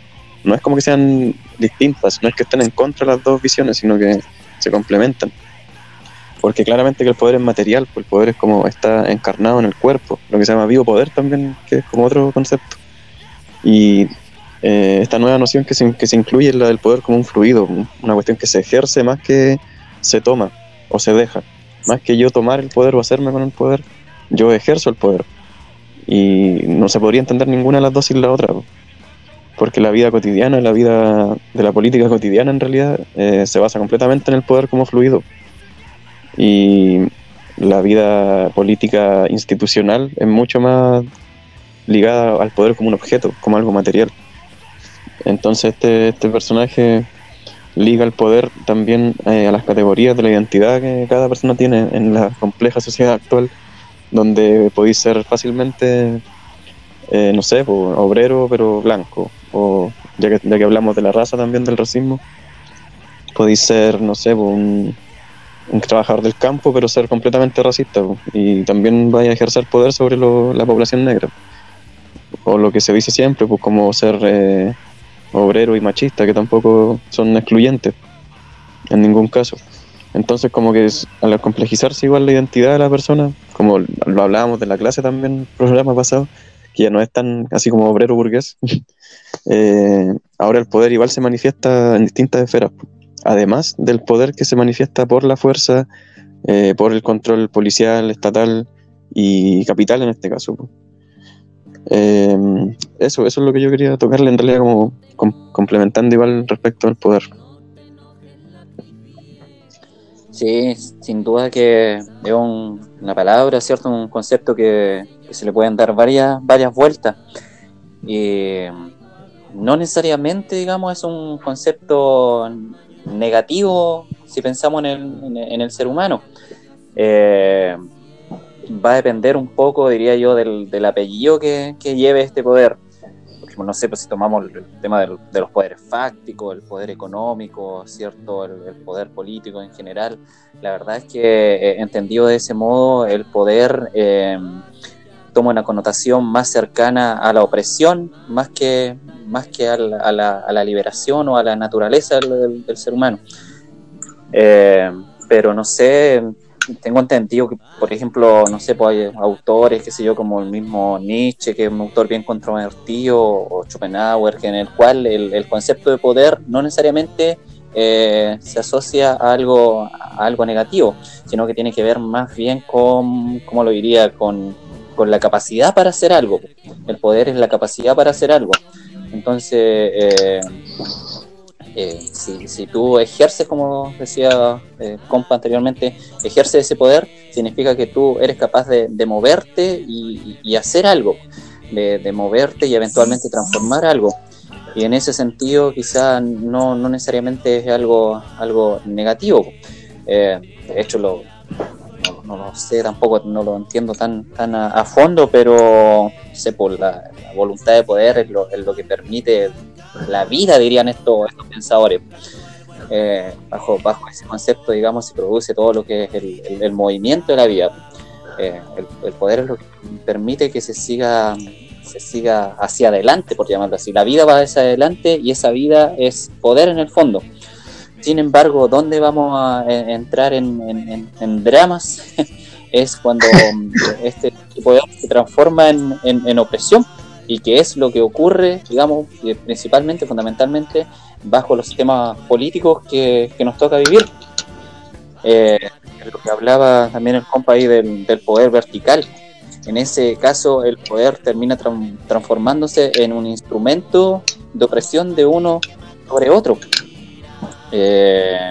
B: no es como que sean distintas, no es que estén en contra las dos visiones, sino que se complementan. Porque claramente que el poder es material, pues el poder es como está encarnado en el cuerpo, lo que se llama vivo poder también, que es como otro concepto. Y eh, esta nueva noción que se, que se incluye es la del poder como un fluido, una cuestión que se ejerce más que se toma o se deja. Más que yo tomar el poder o hacerme con el poder, yo ejerzo el poder. Y no se podría entender ninguna de las dos sin la otra porque la vida cotidiana, la vida de la política cotidiana en realidad eh, se basa completamente en el poder como fluido. Y la vida política institucional es mucho más ligada al poder como un objeto, como algo material. Entonces este, este personaje liga el poder también eh, a las categorías de la identidad que cada persona tiene en la compleja sociedad actual, donde podéis ser fácilmente, eh, no sé, obrero pero blanco, o ya que, ya que hablamos de la raza también del racismo, podéis ser, no sé, un, un trabajador del campo pero ser completamente racista y también vaya a ejercer poder sobre la población negra. O lo que se dice siempre, pues como ser... Eh, obrero y machista, que tampoco son excluyentes en ningún caso. Entonces, como que al complejizarse igual la identidad de la persona, como lo hablábamos de la clase también, el programa pasado, que ya no es tan así como obrero burgués, *laughs* eh, ahora el poder igual se manifiesta en distintas esferas. Además del poder que se manifiesta por la fuerza, eh, por el control policial, estatal y capital en este caso. Eh, eso, eso es lo que yo quería tocarle en realidad como complementando igual respecto al poder.
C: Sí, sin duda que es una palabra, ¿cierto? Un concepto que, se le pueden dar varias, varias vueltas. Y no necesariamente, digamos, es un concepto negativo si pensamos en el, en el ser humano. Eh, va a depender un poco, diría yo, del, del apellido que, lleve este poder. Porque no sé, pues si tomamos el tema de los poderes fácticos, el poder económico, ¿cierto? El, poder político en general. La verdad es que, eh, entendido de ese modo, el poder eh, toma una connotación más cercana a la opresión, más que, más que a, la, a, la, liberación o a la naturaleza del, ser humano. Eh, pero no sé, tengo entendido que, por ejemplo, no sé, pues hay autores, qué sé yo, como el mismo Nietzsche, que es un autor bien controvertido, o Schopenhauer, en el cual el, concepto de poder no necesariamente eh, se asocia a algo, a algo negativo, sino que tiene que ver más bien con, ¿cómo lo diría?, con, con la capacidad para hacer algo. El poder es la capacidad para hacer algo. Entonces, eh, eh, si, tú ejerces, como decía eh, compa anteriormente, ejerces ese poder, significa que tú eres capaz de, moverte y, hacer algo, de, moverte y eventualmente transformar algo. Y en ese sentido, quizá no, necesariamente es algo, algo negativo. Eh, de hecho, lo, no, lo sé tampoco, no lo entiendo tan, tan a, fondo, pero sé, por la, voluntad de poder es lo, que permite la vida, dirían estos, estos pensadores. Eh, bajo, bajo ese concepto, digamos, se produce todo lo que es el, movimiento de la vida. Eh, el, poder es lo que permite que se siga, se siga hacia adelante, por llamarlo así. La vida va hacia adelante y esa vida es poder en el fondo. Sin embargo, ¿dónde vamos a eh, entrar en, en, dramas? *laughs* es cuando *laughs* este poder se transforma en opresión y que es lo que ocurre, digamos, principalmente, fundamentalmente, bajo los sistemas políticos que, nos toca vivir. Eh, lo que hablaba también el compa ahí del, poder vertical. En ese caso, el poder termina transformándose en un instrumento de opresión de uno sobre otro. Eh,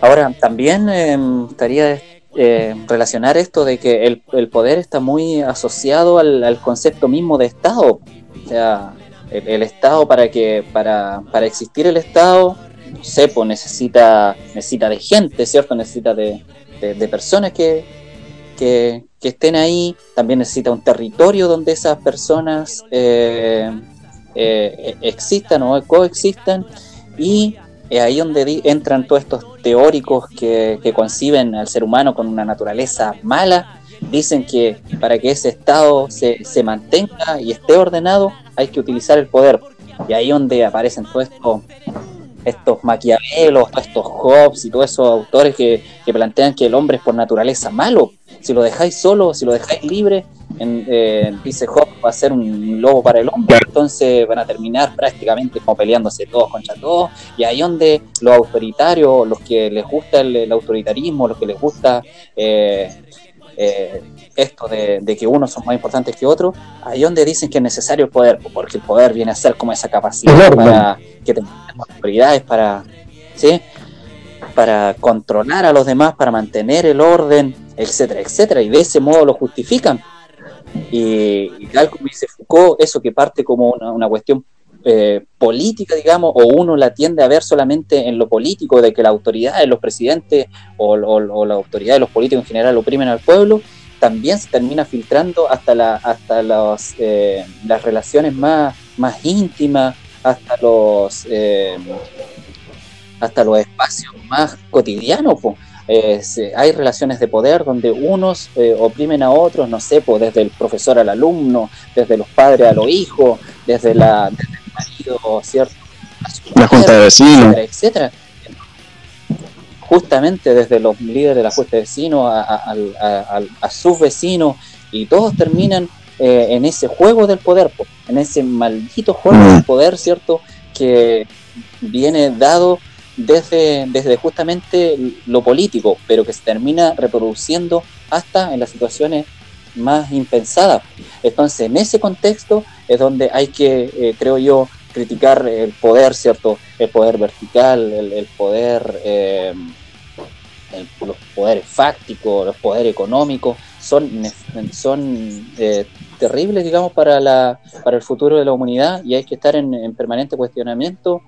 C: ahora, también eh, estaría eh, relacionar esto de que el, poder está muy asociado al, concepto mismo de Estado. O sea, el, Estado para que para, para, existir el Estado, no sé, pues necesita, necesita de gente, ¿cierto? Necesita de, personas que, que, estén ahí, también necesita un territorio donde esas personas eh, eh, existan o coexistan y es ahí donde entran todos estos teóricos que, conciben al ser humano con una naturaleza mala. Dicen que para que ese estado se, mantenga y esté ordenado hay que utilizar el poder. Y ahí donde aparecen todos estos, estos Maquiavelos, todos estos Hobbes y todos esos autores que, que plantean que el hombre es por naturaleza malo. Si lo dejáis solo, si lo dejáis libre, en, eh, dice Job va a ser un lobo para el hombre, entonces van a terminar prácticamente como peleándose todos contra todos, y ahí donde los autoritarios, los que les gusta el, autoritarismo, los que les gusta eh, eh, esto de, que unos son más importantes que otros, ahí donde dicen que es necesario el poder, porque el poder viene a ser como esa capacidad para que tengan autoridades para, ¿sí? para controlar a los demás, para mantener el orden, etcétera, etcétera, y de ese modo lo justifican Y, y tal como dice Foucault, eso que parte como una, cuestión eh, política, digamos, o uno la tiende a ver solamente en lo político, de que la autoridad de los presidentes o, la autoridad de los políticos en general oprimen al pueblo, también se termina filtrando hasta, la, hasta los, eh, las relaciones más, más íntimas, hasta los, eh, hasta los espacios más cotidianos. Eh, se- hay relaciones de poder donde unos eh, oprimen a otros, no sé, pues desde el profesor al alumno, desde los padres a los hijos, desde, la, desde el marido, ¿cierto?
B: La junta de vecinos.
C: etcétera, etcétera. Justamente desde los líderes de la junta de vecinos a, a- al- a- al- a sus vecinos, y todos terminan eh, en ese juego del poder, po, en ese maldito juego
B: Mm.
C: del poder, ¿cierto? Que viene dado desde, desde justamente lo político, pero que se termina reproduciendo hasta en las situaciones más impensadas. Entonces, en ese contexto es donde hay que, eh, creo yo, criticar el poder, ¿cierto? El poder vertical, el, poder, eh, el- los poderes fácticos, los poderes económicos, son, son eh, terribles, digamos, para, la, para el futuro de la humanidad y hay que estar en permanente cuestionamiento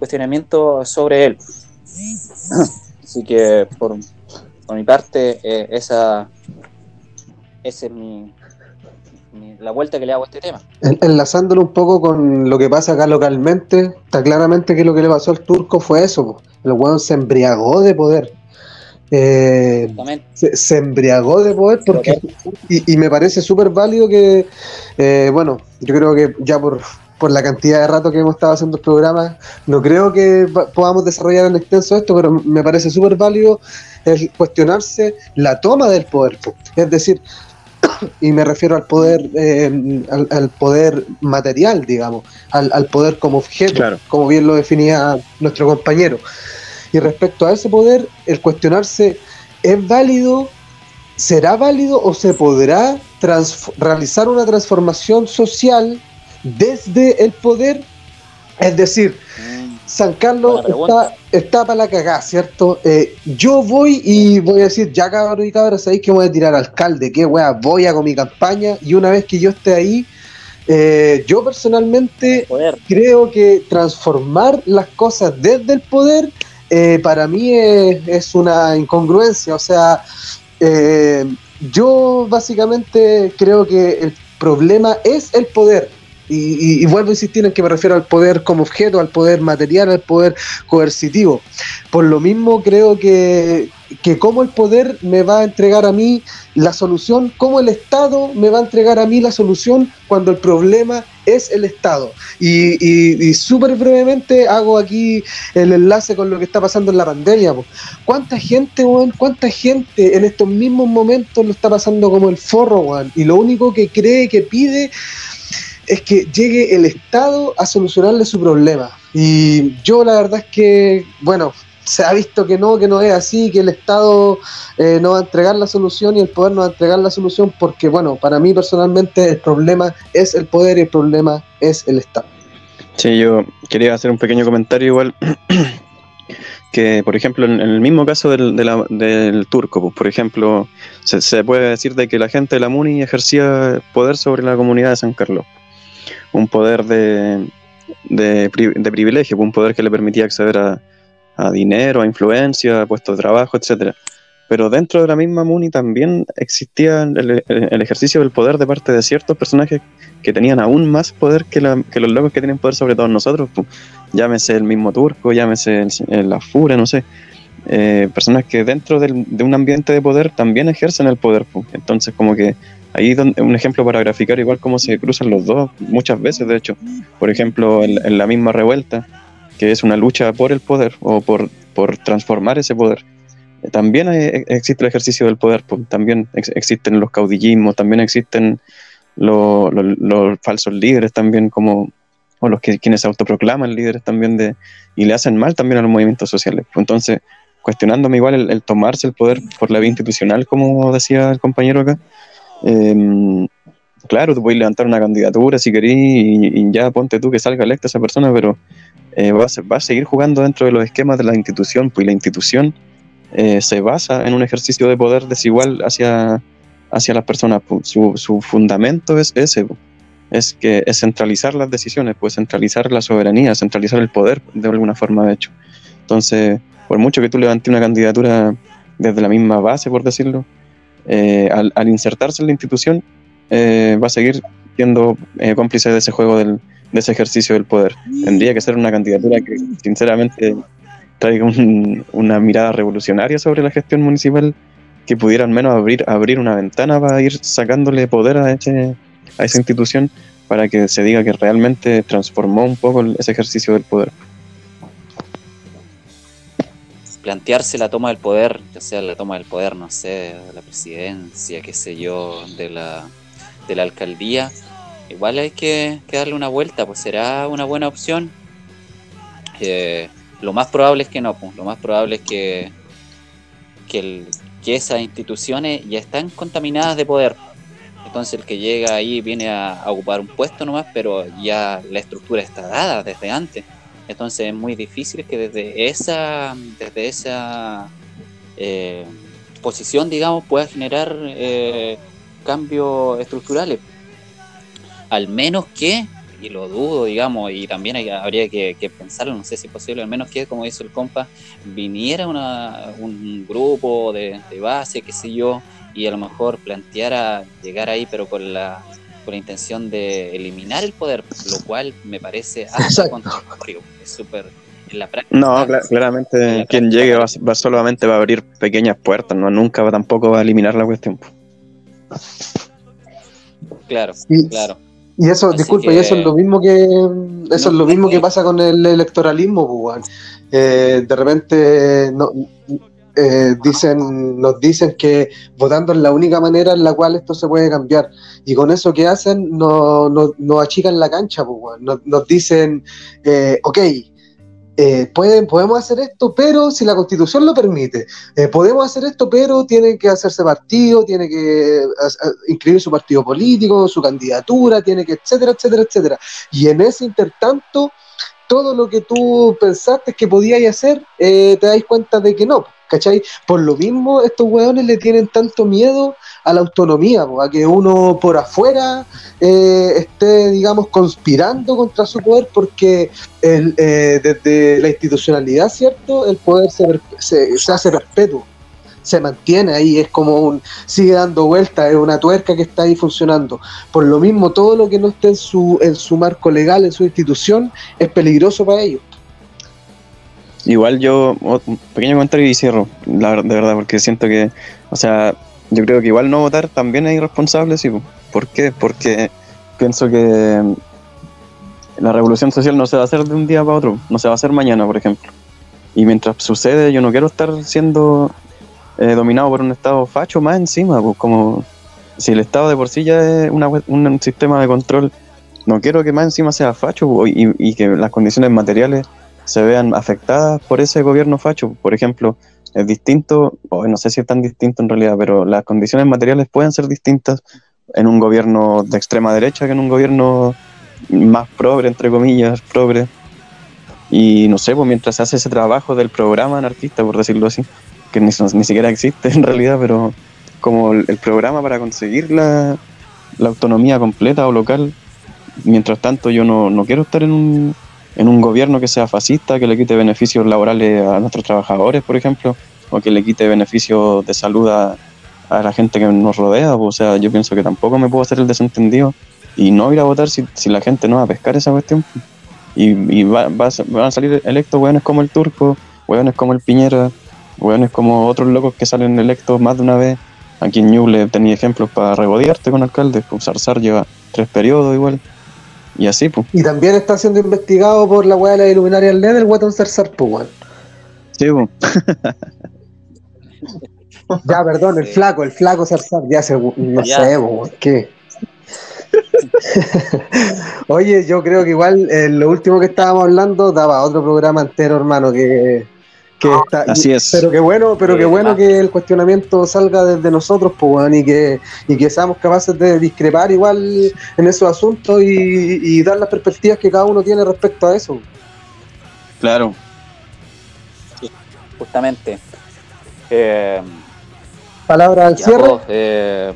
C: cuestionamiento sobre él. *clears throat* Así que por, por mi parte, eh, esa, esa es mi, mi- la vuelta que le hago a este tema.
A: En- Enlazándolo un poco con lo que pasa acá localmente, está claramente que lo que le pasó al turco fue eso. El weón se embriagó de poder. Eh, se, se embriagó de poder porque y, y me parece súper válido que eh, bueno yo creo que ya por, por la cantidad de rato que hemos estado haciendo el programa no creo que podamos desarrollar en extenso esto pero me parece súper válido el cuestionarse la toma del poder po. es decir *coughs* y me refiero al poder eh, al, al poder material digamos al, al poder como objeto
B: Claro.
A: como bien lo definía nuestro compañero y respecto a ese poder, el cuestionarse, ¿es válido? ¿Será válido o se podrá realizar una transformación social desde el poder? Es decir, San Carlos está, está para la cagada, ¿cierto? Eh, yo voy y voy a decir, ya cabrón y cabras, sabéis que voy a tirar alcalde, qué wea, voy a con mi campaña y una vez que yo esté ahí, eh, yo personalmente creo que transformar las cosas desde el poder eh, para mí es, es una incongruencia. O sea, yo básicamente creo que el problema es el poder. Y, y- y vuelvo a insistir en que me refiero al poder como objeto, al poder material, al poder coercitivo. Por lo mismo creo que, que cómo el poder me va a entregar a mí la solución, cómo el Estado me va a entregar a mí la solución cuando el problema es el Estado. Y, y- y súper brevemente hago aquí el enlace con lo que está pasando en la pandemia. ¿Cuánta gente, weón? ¿Cuánta gente en estos mismos momentos lo está pasando como el forro, weón? Y lo único que cree, que pide, es que llegue el Estado a solucionarle su problema. Y yo la verdad es que, bueno, se ha visto que no, que no es así, que el Estado eh, no va a entregar la solución y el poder no va a entregar la solución porque, bueno, para mí personalmente el problema es el poder y el problema es el Estado.
B: Sí, yo quería hacer un pequeño comentario igual. *clears throat* que, por ejemplo, en, el mismo caso del, del turco, pues, por ejemplo, se, se puede decir de que la gente de la MUNI ejercía poder sobre la comunidad de San Carlos. Un poder de, de, de privilegio, un poder que le permitía acceder a, a dinero, a influencia, a puestos de trabajo, etcétera. Pero dentro de la misma MUNI también existía el, ejercicio del poder de parte de ciertos personajes que tenían aún más poder que, los locos que tienen poder sobre todos nosotros. Llámese el mismo turco, llámese el, el- la fura, no sé. Eh, personas que dentro de un ambiente de poder también ejercen el poder. Entonces, como que ahí es un ejemplo para graficar igual cómo se cruzan los dos, muchas veces, de hecho. Por ejemplo, en, la misma revuelta, que es una lucha por el poder o por, por transformar ese poder. También hay- existe el ejercicio del poder, pues, también ex- existen los caudillismos, también existen lo- lo- los falsos líderes también como o los que quienes se autoproclaman líderes también de y le hacen mal también a los movimientos sociales entonces cuestionándome igual el, el tomarse el poder por la vía institucional como decía el compañero acá em, claro tú puedes levantar una candidatura si querés y, ya ponte tú que salga electa esa persona pero eh, va, a, seguir jugando dentro de los esquemas de la institución pues la institución eh, se basa en un ejercicio de poder desigual hacia hacia las personas. pu. Su, su fundamento es ese, pu. es que es centralizar las decisiones, pues centralizar la soberanía, centralizar el poder de alguna forma, de hecho. Entonces, por mucho que tú levantes una candidatura desde la misma base, por decirlo, eh, al, insertarse en la institución, eh, va a seguir siendo eh, cómplice de ese juego, del, de ese ejercicio del poder. Tendría que ser una candidatura que, sinceramente, traiga un- una mirada revolucionaria sobre la gestión municipal, que pudiera al menos abrir, abrir una ventana para ir sacándole poder a, ese- a esa institución para que se diga que realmente transformó un poco ese ejercicio del poder.
C: Plantearse la toma del poder, ya sea la toma del poder, no sé, de la presidencia, qué sé yo, de la, de la alcaldía, igual hay que, que darle una vuelta, pues será una buena opción. Eh, lo más probable es que no, pues, lo más probable es que, que, el- que esas instituciones ya están contaminadas de poder. Entonces el que llega ahí viene a, a ocupar un puesto nomás, pero ya la estructura está dada desde antes. Entonces es muy difícil que desde esa, desde esa eh, posición, digamos, pueda generar eh, cambios estructurales. Al menos que, y lo dudo, digamos, y también habría que, que pensarlo, no sé si es posible, al menos que, como dice el compa, viniera una, un grupo de, de base, qué sé yo, y a lo mejor planteara llegar ahí, pero con la, con la intención de eliminar el poder, lo cual me parece *laughs* hasta contradictorio. Es súper. En la práctica.
B: No, cla- claramente quien llegue va, va- solamente va a abrir pequeñas puertas, no nunca va, tampoco va a eliminar la cuestión.
C: Claro,
A: Y-
C: claro.
A: Y eso,
C: Así
A: disculpe, y eso es lo mismo que eso es lo mismo que pasa con el electoralismo. Eh, de repente no, eh, dicen, nos dicen que votando es la única manera en la cual esto se puede cambiar. Y con eso que hacen, nos no, nos achican la cancha, pues, nos, dicen, eh, ok, eh, pueden, podemos hacer esto, pero si la constitución lo permite. Eh, podemos hacer esto, pero tiene que hacerse partido, tiene que inscribir su partido político, su candidatura, tiene que, etcétera, etcétera, etcétera. Y en ese intertanto, todo lo que tú pensaste que podías hacer, eh, te das cuenta de que no, ¿cachai? Por lo mismo, estos hueones le tienen tanto miedo a la autonomía, a que uno por afuera eh, esté, digamos, conspirando contra su poder, porque eh, desde la institucionalidad, ¿cierto? El poder se, se hace perpetuo, se mantiene ahí, es como un, sigue dando vueltas, es una tuerca que está ahí funcionando. Por lo mismo, todo lo que no esté en su, en su marco legal, en su institución, es peligroso para ellos.
B: Igual yo, un pequeño comentario y cierro, la, de verdad, porque siento que, o sea, yo creo que igual no votar también es irresponsable, sí. po. ¿Por qué? Porque pienso que la revolución social no se va a hacer de un día para otro, no se va a hacer mañana, por ejemplo. Y mientras sucede, yo no quiero estar siendo eh, dominado por un Estado facho más encima, pues como si el Estado de por sí ya es una, un, sistema de control, no quiero que más encima sea facho y, y que las condiciones materiales se vean afectadas por ese gobierno facho. Por ejemplo, es distinto, o no sé si es tan distinto en realidad, pero las condiciones materiales pueden ser distintas en un gobierno de extrema derecha que en un gobierno más progre, entre comillas, progre. Y no sé, pues mientras se hace ese trabajo del programa anarquista, por decirlo así, que ni, siquiera existe en realidad, pero como el, el programa para conseguir la, la autonomía completa o local, mientras tanto yo no, no quiero estar en un, en un gobierno que sea fascista, que le quite beneficios laborales a nuestros trabajadores, por ejemplo, o que le quite beneficios de salud a, la gente que nos rodea. pues, O sea, yo pienso que tampoco me puedo hacer el desentendido y no ir a votar si, si la gente no va a pescar esa cuestión. Y, y va, va van a salir electos hueones como el Turco, hueones como el Piñera, hueones como otros locos que salen electos más de una vez. Aquí en Ñuble tenía ejemplos para regodearte con alcaldes, pues Zarzar lleva tres periodos igual. Y así, pues.
A: Y también está siendo investigado por la weá de la iluminaria del LED, el Weton Cersar, pues, weón.
B: Sí, pues. *laughs*
A: Ya, perdón, el flaco, el flaco Zarzar, ya se, no
C: Ya.
A: sé, weón, ¿qué? *laughs* Oye, yo creo que igual eh, lo último que estábamos hablando daba otro programa entero, hermano, que, que está.
B: Así es.
A: Pero qué bueno, pero qué
C: Sí,
A: bueno
C: ah.
A: que el cuestionamiento salga desde nosotros, pues, y que, y que seamos capaces de discrepar igual en esos asuntos y, y dar las perspectivas que cada uno tiene respecto a eso.
B: Claro.
C: Justamente. Eh,
A: Palabra al cierre.
C: eh,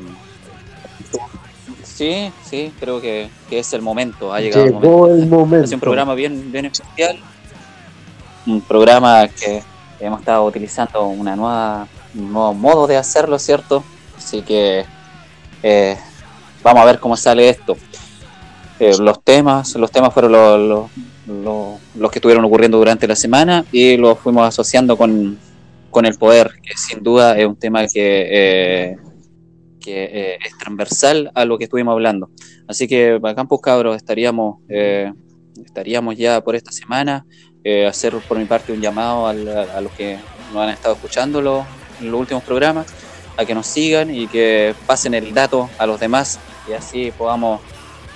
C: Sí, sí, creo que, que es el momento, ha llegado
A: Llegó el momento.
C: Es un programa bien, bien especial, un programa que hemos estado utilizando una nueva, un nuevo modo de hacerlo, ¿cierto? Así que eh, vamos a ver cómo sale esto. Eh, los temas, los temas fueron los, los, que estuvieron ocurriendo durante la semana y los fuimos asociando con, con el poder, que sin duda es un tema que, eh, que es transversal a lo que estuvimos hablando. Así que bacán pues cabros, estaríamos, estaríamos ya por esta semana, eh, hacer por mi parte un llamado al- a, a los que nos han estado escuchando los, en los últimos programas, a que nos sigan y que pasen el dato a los demás y así podamos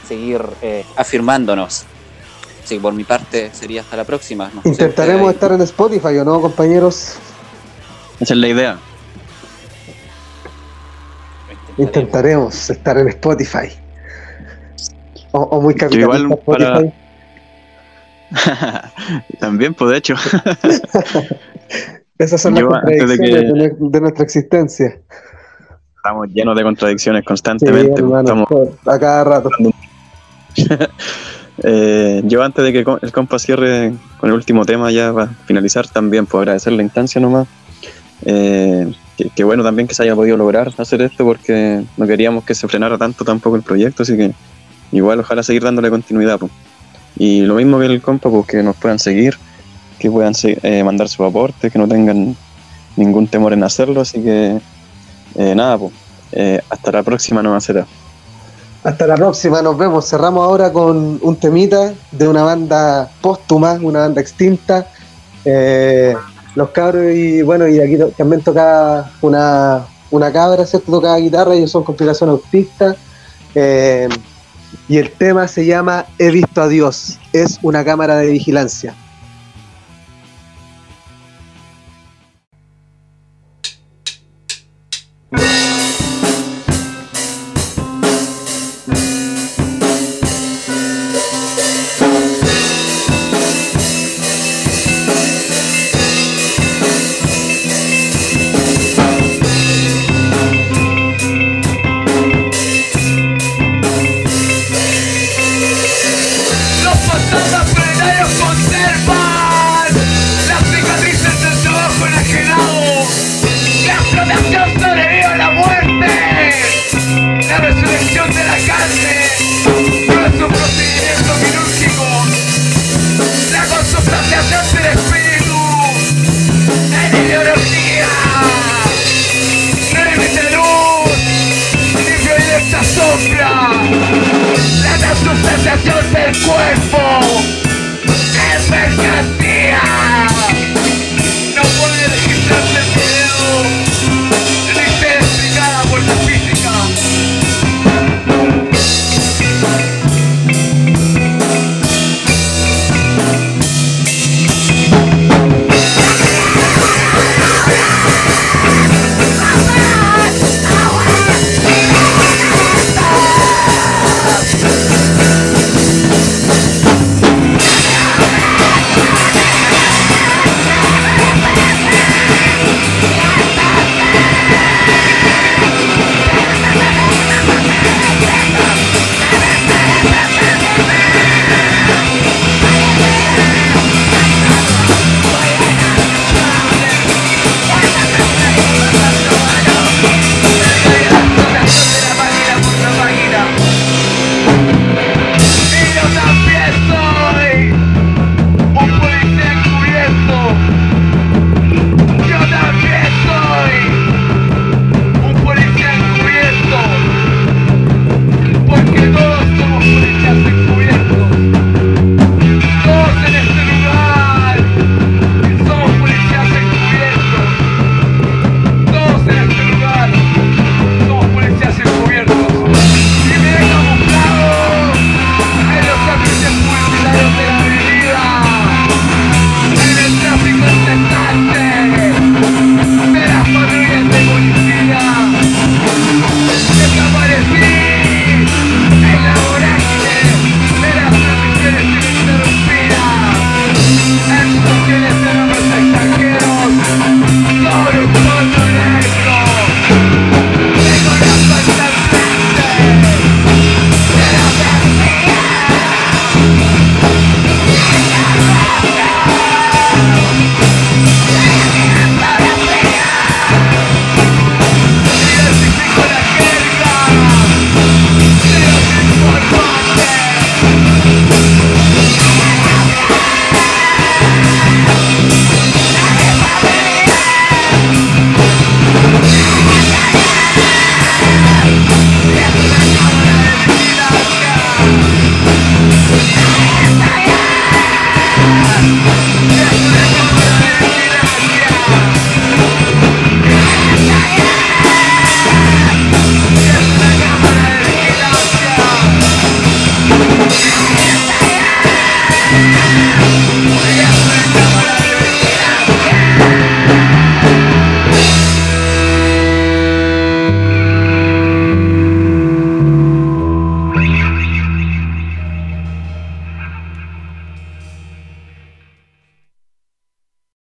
C: seguir eh, afirmándonos. Así que por mi parte sería hasta la próxima. No
A: Intentaremos estar en Spotify, ¿o no, compañeros?
B: Esa es la idea.
A: Intentaremos estar en Spotify. O, o muy capitalista
B: para-
A: Spotify. *laughs*
B: También, pues de hecho.
A: Esas son las
B: Yo, antes de
A: contradicciones
B: que-
A: de, nue- de nuestra existencia.
B: Estamos llenos de contradicciones constantemente.
A: hermano,
B: estamos
A: a cada rato. *laughs*
B: Eh, yo antes de que el compa cierre con el último tema ya para finalizar también puedo agradecer la instancia nomás. Eh, que, que bueno también que se haya podido lograr hacer esto porque no queríamos que se frenara tanto tampoco el proyecto, así que igual ojalá seguir dándole continuidad. pues. Y lo mismo que el compa, pues que nos puedan seguir, que puedan eh, mandar su aporte, que no tengan ningún temor en hacerlo, así que eh, nada, pues eh, hasta la próxima no será.
A: Hasta la próxima, nos vemos. Cerramos ahora con un temita de una banda póstuma, una banda extinta. Los cabros y bueno, y aquí también tocaba una, una cabra, ¿cierto? Tocaba guitarra, ellos son complicación autista. Eh, y el tema se llama He visto a Dios. Es una cámara de vigilancia.